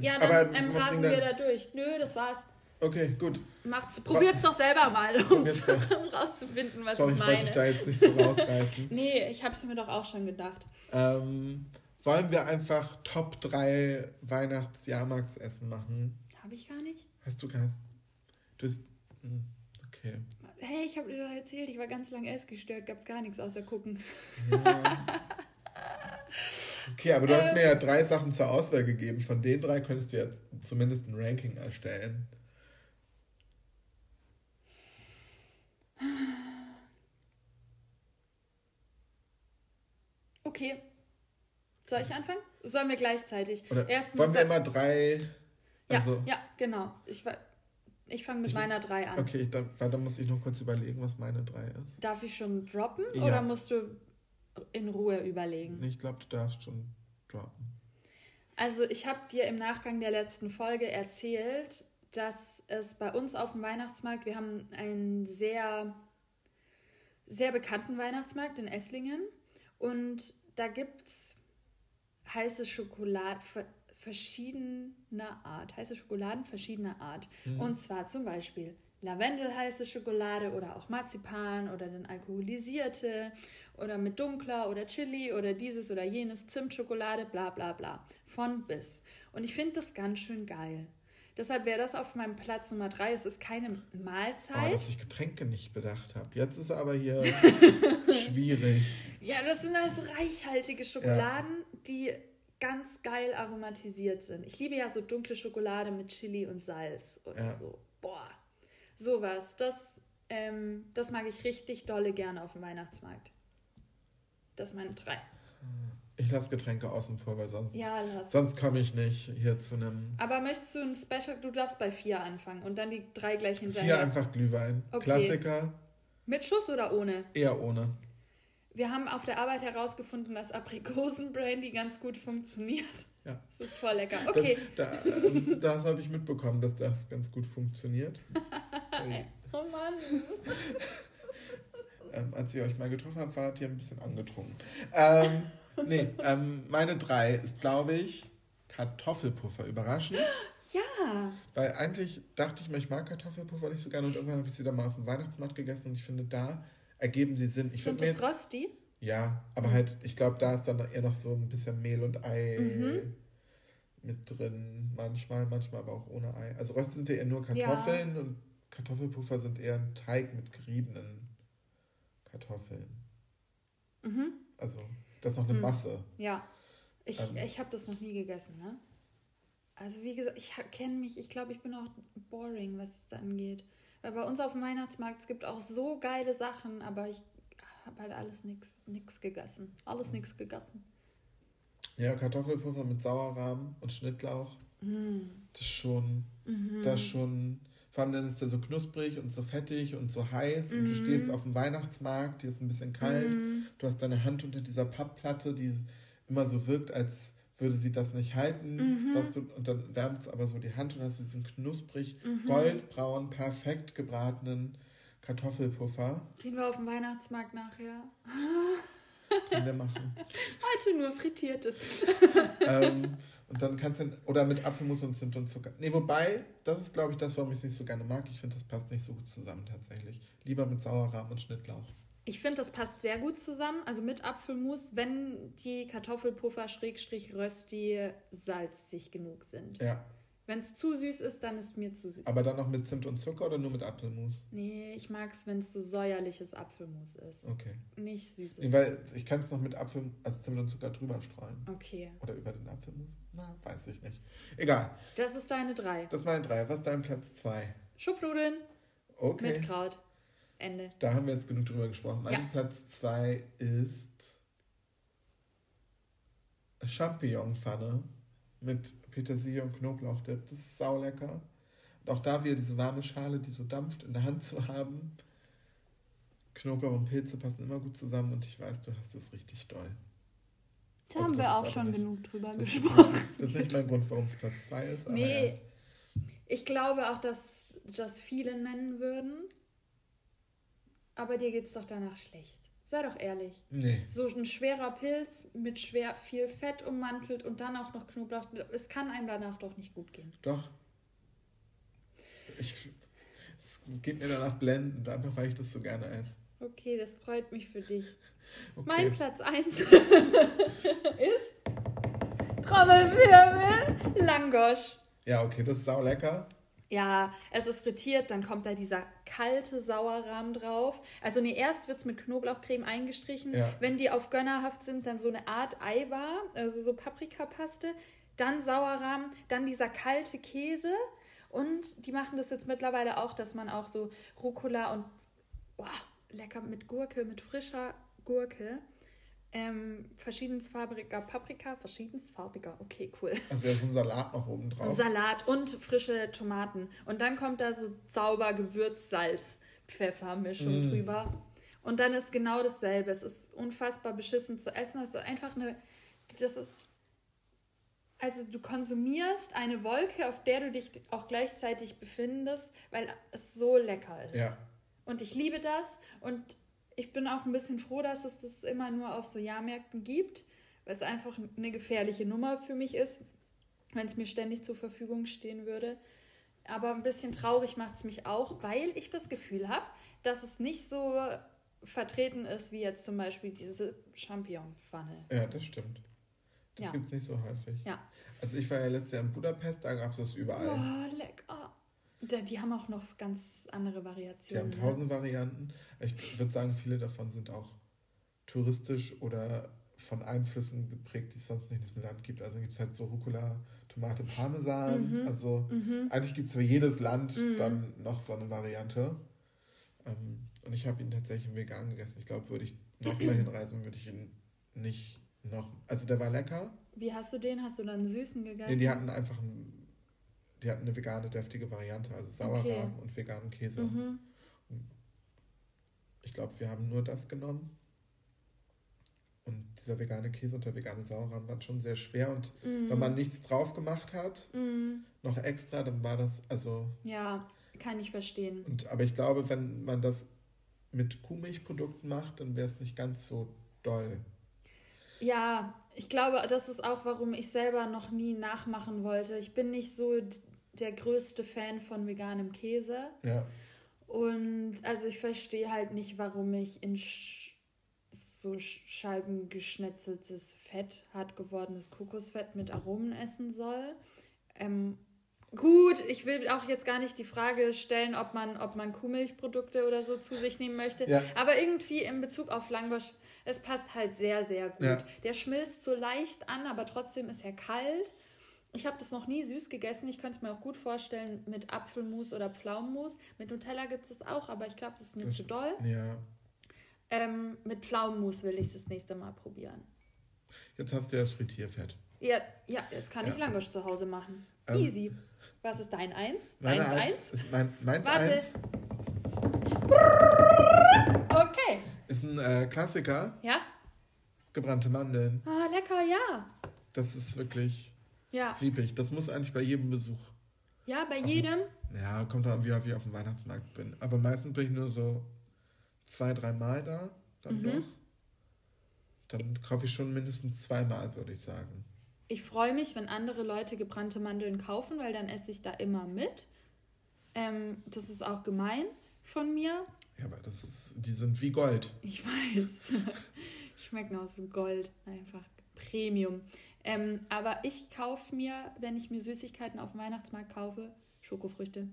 Ja, dann Aber ähm, rasen wir da durch. Nö, das war's. Okay, gut. Macht's, probiert's doch selber mal, um rauszufinden, was Sorry, ich ich wollte dich da meine. jetzt nicht so rausreißen. Nee, ich hab's mir doch auch schon gedacht. ähm, wollen wir einfach Top 3 Weihnachtsjahrmarktsessen machen? Habe ich gar nicht. Hast du ganz. Du hast. hm, Okay. Hey, ich habe dir doch erzählt, ich war ganz lang essgestört, gab's gar nichts außer gucken. Ja. Okay, aber du hast Ähm. mir ja drei Sachen zur Auswahl gegeben. Von den drei könntest du jetzt zumindest ein Ranking erstellen. Okay. Soll ich anfangen? Sollen wir gleichzeitig? Oder Erst wollen wir er- immer drei. ja, Also, ja, genau. Ich, ich fange mit Ich- meiner 3 an. okay, dann, dann muss ich noch kurz überlegen, was meine drei ist. Darf ich schon droppen Ja. oder musst du in Ruhe überlegen? Ich glaube, du darfst schon droppen. Also ich habe dir im Nachgang der letzten Folge erzählt, dass es bei uns auf dem Weihnachtsmarkt, wir haben einen sehr, sehr bekannten Weihnachtsmarkt in Esslingen und da gibt es heiße Schokolade ver- verschiedener Art, heiße Schokoladen verschiedener Art. Und zwar zum Beispiel Lavendel heiße Schokolade oder auch Marzipan oder dann alkoholisierte oder mit dunkler oder Chili oder dieses oder jenes Zimtschokolade, bla bla bla. Von bis. Und ich finde das ganz schön geil. Deshalb wäre das auf meinem Platz Nummer drei. Es ist keine Oh, Mahlzeit. dass ich Getränke nicht bedacht habe. Jetzt ist aber hier schwierig. Ja, das sind also reichhaltige Schokoladen, die ganz geil aromatisiert sind. Ich liebe ja so dunkle Schokolade mit Chili und Salz oder Ja. so. Boah, sowas. Das, ähm, das mag ich richtig dolle gerne auf dem Weihnachtsmarkt. Das meine drei. Ich lasse Getränke außen vor, weil sonst, Ja, sonst komme ich nicht hier zu einem. Aber möchtest du ein Special? Du darfst bei vier anfangen und dann die drei gleich Vier hinterher. einfach Glühwein. Okay. Klassiker, Mit Schuss oder ohne? eher ohne. Wir haben auf der Arbeit herausgefunden, dass Aprikosenbrandy ganz gut funktioniert. Ja. Das ist voll lecker. Okay. Das, da, ähm, das habe ich mitbekommen, dass das ganz gut funktioniert. Oh Mann. ähm, als ihr euch mal getroffen habt, wart ihr ein bisschen angetrunken. Ähm, nee, ähm, meine drei ist, glaube ich, Kartoffelpuffer. Überraschend. Ja. Weil eigentlich dachte ich mir, ich mag Kartoffelpuffer nicht so gerne und irgendwann habe ich sie dann mal auf dem Weihnachtsmarkt gegessen und ich finde, da ergeben sie Sinn. Ich Sind mir das Rösti? Ja, aber halt, ich glaube, da ist dann eher noch so ein bisschen Mehl und Ei Mhm. mit drin. Manchmal, manchmal aber auch ohne Ei. Also Rösti sind ja eher nur Kartoffeln und Kartoffelpuffer sind eher ein Teig mit geriebenen Kartoffeln. Mhm. Also, das ist noch eine Mhm. Masse. Ja. Ich, Ähm. ich habe das noch nie gegessen, ne? Also wie gesagt, ich kenne mich, ich glaube, ich bin auch boring, was es da angeht. Weil bei uns auf dem Weihnachtsmarkt, es gibt auch so geile Sachen, aber ich habe halt alles nix, nix gegessen. Alles nix gegessen. Ja, Kartoffelpuffer mit Sauerrahm und Schnittlauch. Mm. Das ist schon, Mhm. das ist schon, vor allem dann ist der so knusprig und so fettig und so heiß und du Mhm. stehst auf dem Weihnachtsmarkt, hier ist ein bisschen kalt. Mhm. Du hast deine Hand unter dieser Pappplatte, die immer so wirkt, als würde sie das nicht halten. Mhm. Was du, und dann wärmt es aber so die Hand und hast diesen knusprig, Mhm. goldbraun, perfekt gebratenen Kartoffelpuffer, Gehen wir auf den Weihnachtsmarkt nachher. den wir machen. Heute nur frittiertes. ähm, und dann kannst du, oder mit Apfelmus und Zimt und Zucker. Nee, wobei, das ist, glaube ich, das, warum ich es nicht so gerne mag. Ich finde, das passt nicht so gut zusammen tatsächlich. Lieber mit Sauerrahm und Schnittlauch. Ich finde, das passt sehr gut zusammen. Also mit Apfelmus, wenn die Kartoffelpuffer Schrägstrich Rösti salzig genug sind. Ja, Wenn es zu süß ist, dann ist mir zu süß. aber dann noch mit Zimt und Zucker oder nur mit Apfelmus? nee, ich mag es, wenn es so säuerliches Apfelmus ist. Okay. Nicht süßes. Nee, weil ich kann es noch mit Apfel, also Zimt und Zucker drüber streuen. okay. Oder über den Apfelmus? Na, weiß ich nicht. Egal. Das ist deine drei. Das ist mein drei. Was ist dein Platz zwei? Schupfnudeln Okay. mit Kraut. Ende. Da haben wir jetzt genug drüber gesprochen. Mein Ja. Platz zwei ist Champignonpfanne mit Petersilie und Knoblauchdip. Das ist saulecker. Und auch da wieder diese warme Schale, die so dampft, in der Hand zu haben. Knoblauch und Pilze passen immer gut zusammen und ich weiß, du hast es richtig doll. Da Also haben wir ist auch schon nicht- genug drüber Das ist, gesprochen. nicht, das ist nicht mein Grund, warum es Platz zwei ist. Aber Nee, ja. ich glaube auch, dass das viele nennen würden. Aber dir geht's doch danach schlecht. Sei doch ehrlich. Nee. So ein schwerer Pilz mit schwer viel Fett ummantelt und dann auch noch Knoblauch. Es kann einem danach doch nicht gut gehen. Doch. Ich, es geht mir danach blendend, einfach weil ich das so gerne esse. Okay, das freut mich für dich. Okay. Mein Platz 1 ist Trommelwirbel Langosch. Ja, okay, das ist sau lecker. Ja, es ist frittiert, dann kommt da dieser kalte Sauerrahm drauf. Also nee, erst wird es mit Knoblauchcreme eingestrichen. Ja. Wenn die auf gönnerhaft sind, dann so eine Art Eiwar, also so Paprikapaste. Dann Sauerrahm, dann dieser kalte Käse. Und die machen das jetzt mittlerweile auch, dass man auch so Rucola und boah, lecker mit Gurke, mit frischer Gurke. Ähm, verschiedensfarbiger Paprika, verschiedensfarbiger, okay, cool. Also ja, so ein Salat noch oben drauf. Salat und frische Tomaten. Und dann kommt da so sauber Gewürzsalz, Pfeffermischung Mm. drüber. Und dann ist genau dasselbe. Es ist unfassbar beschissen zu essen. Es ist einfach eine. Das ist. Also du konsumierst eine Wolke, auf der du dich auch gleichzeitig befindest, weil es so lecker ist. Ja. Und ich liebe das. Und ich bin auch ein bisschen froh, dass es das immer nur auf so Jahrmärkten gibt, weil es einfach eine gefährliche Nummer für mich ist, wenn es mir ständig zur Verfügung stehen würde. Aber ein bisschen traurig macht es mich auch, weil ich das Gefühl habe, dass es nicht so vertreten ist wie jetzt zum Beispiel diese Champignonpfanne. Ja, das stimmt. Das Ja. gibt es nicht so häufig. Ja. Also ich war ja letztes Jahr in Budapest, da gab es das überall. Oh, lecker. Die haben auch noch ganz andere Die Variationen. haben ne? tausende Varianten. Ich würde sagen, viele davon sind auch touristisch oder von Einflüssen geprägt, die es sonst nicht in diesem Land gibt. Also gibt es halt so Rucola, Tomate, Parmesan. Mhm. Also Mhm. eigentlich gibt es für jedes Land Mhm. dann noch so eine Variante. Ähm, und ich habe ihn tatsächlich vegan gegessen. Ich glaube, würde ich nochmal hinreisen, würde ich ihn nicht noch. Also der war lecker. Wie hast du den? Hast du dann einen süßen gegessen? Nee, die hatten einfach ein, die hatten eine vegane, deftige Variante, also Sauerrahm Okay. und veganen Käse. Mhm. Ich glaube, wir haben nur das genommen. Und dieser vegane Käse und der vegane Sauerrahm waren schon sehr schwer. Und Mhm. wenn man nichts drauf gemacht hat, Mhm. noch extra, dann war das, also, Ja, kann ich verstehen. und, aber ich glaube, wenn man das mit Kuhmilchprodukten macht, dann wäre es nicht ganz so doll. Ja, ich glaube, das ist auch, warum ich selber noch nie nachmachen wollte. Ich bin nicht so der größte Fan von veganem Käse. Ja. Und also ich verstehe halt nicht, warum ich in Sch so Scheiben geschnetzeltes Fett, hart gewordenes Kokosfett mit Aromen essen soll. Ähm, gut, ich will auch jetzt gar nicht die Frage stellen, ob man, ob man Kuhmilchprodukte oder so zu sich nehmen möchte. Ja. Aber irgendwie in Bezug auf Langosch, es passt halt sehr, sehr gut. Ja. Der schmilzt so leicht an, aber trotzdem ist er kalt. Ich habe das noch nie süß gegessen. Ich könnte es mir auch gut vorstellen mit Apfelmus oder Pflaumenmus. Mit Nutella gibt es das auch, aber ich glaube, das ist mir das, zu doll. Ja. Ähm, mit Pflaumenmus will ich es das nächste Mal probieren. Jetzt hast du ja das Frittierfett. Ja, ja jetzt kann ja. ich Langosch zu Hause machen. Ähm, Easy. Was ist dein Eins? Meine Eins, Eins? Ist mein, meins Warte. Eins. Ist ein äh, Klassiker. Ja? Gebrannte Mandeln. Ah, lecker, ja. Das ist wirklich ja. liebig. Das muss eigentlich bei jedem Besuch. Ja, bei jedem? ja, kommt dann, wie, wie ich auf dem Weihnachtsmarkt bin. Aber meistens bin ich nur so zwei, drei Mal da, dann mhm. doch. Dann kaufe ich schon mindestens zweimal, würde ich sagen. Ich freue mich, wenn andere Leute gebrannte Mandeln kaufen, weil dann esse ich da immer mit. Ähm, das ist auch gemein von mir. Ja, aber das ist, die sind wie Gold. Ich weiß. Schmecken aus Gold. Einfach Premium. Ähm, aber ich kaufe mir, wenn ich mir Süßigkeiten auf dem Weihnachtsmarkt kaufe, Schokofrüchte.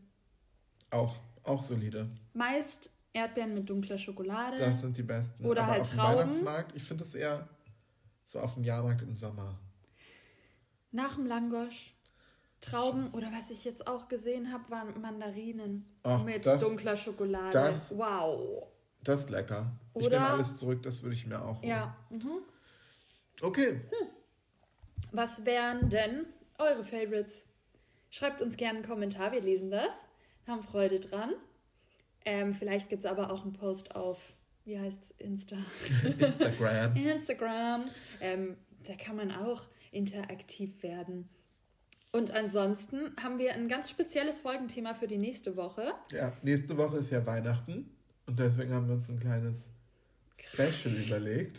Auch, auch solide. Meist Erdbeeren mit dunkler Schokolade. Das sind die besten. Oder Aber halt auf Trauben. Weihnachtsmarkt, ich finde das eher so auf dem Jahrmarkt im Sommer. Nach dem Langosch. Trauben oder was ich jetzt auch gesehen habe, waren Mandarinen oh, mit das, dunkler Schokolade. Das, wow. Das ist lecker. Oder, ich nehme alles zurück, das würde ich mir auch holen. Ja. Mhm. Okay. Hm. Was wären denn eure Favorites? Schreibt uns gerne einen Kommentar, wir lesen das. Haben Freude dran. Ähm, vielleicht gibt es aber auch einen Post auf, wie heißt es, Insta? Instagram. Instagram. Ähm, da kann man auch interaktiv werden. Und ansonsten haben wir ein ganz spezielles Folgenthema für die nächste Woche. Ja, nächste Woche ist ja Weihnachten und deswegen haben wir uns ein kleines Special überlegt.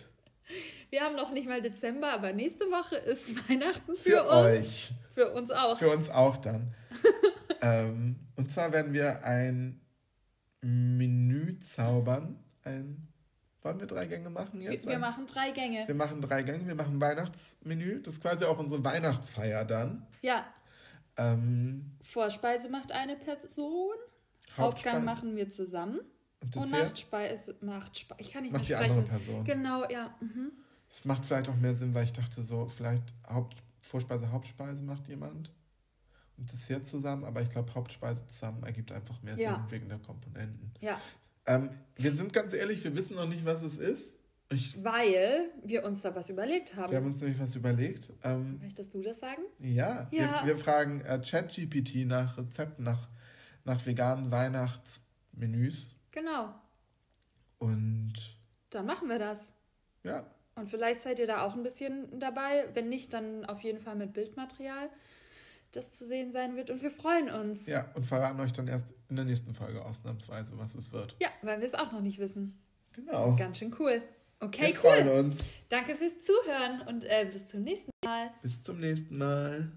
Wir haben noch nicht mal Dezember, aber nächste Woche ist Weihnachten für, für uns. Euch. Für uns auch. Für uns auch dann. ähm, und zwar werden wir ein Menü zaubern. Ein, wollen wir drei Gänge machen jetzt? Wir, wir machen drei Gänge. Wir machen drei Gänge. Wir machen Weihnachtsmenü. Das ist quasi auch unsere Weihnachtsfeier dann. Ja. Ähm, Vorspeise macht eine Person. Hauptgang machen wir zusammen. Und, und Nachtspeise macht Speise. Ich kann nicht macht mehr sprechen. die andere Person. Genau, ja. Mhm. Es macht vielleicht auch mehr Sinn, weil ich dachte so, vielleicht Haupt, Vorspeise, Hauptspeise macht jemand und Dessert zusammen, aber ich glaube, Hauptspeise zusammen ergibt einfach mehr ja. Sinn wegen der Komponenten. Ja. Ähm, wir sind ganz ehrlich, wir wissen noch nicht, was es ist. Ich, Weil wir uns da was überlegt haben. Wir haben uns nämlich was überlegt. Ähm, Möchtest du das sagen? Ja, ja. Wir, wir fragen äh, ChatGPT nach Rezepten, nach, nach veganen Weihnachtsmenüs. Genau. Und. Dann machen wir das. Ja. Und vielleicht seid ihr da auch ein bisschen dabei. Wenn nicht, dann auf jeden Fall mit Bildmaterial das zu sehen sein wird und wir freuen uns. Ja, und verraten euch dann erst in der nächsten Folge ausnahmsweise, was es wird. Ja, weil wir es auch noch nicht wissen. Genau. ganz schön cool. Okay, wir cool. Freuen uns. Danke fürs Zuhören und äh, bis zum nächsten Mal. Bis zum nächsten Mal.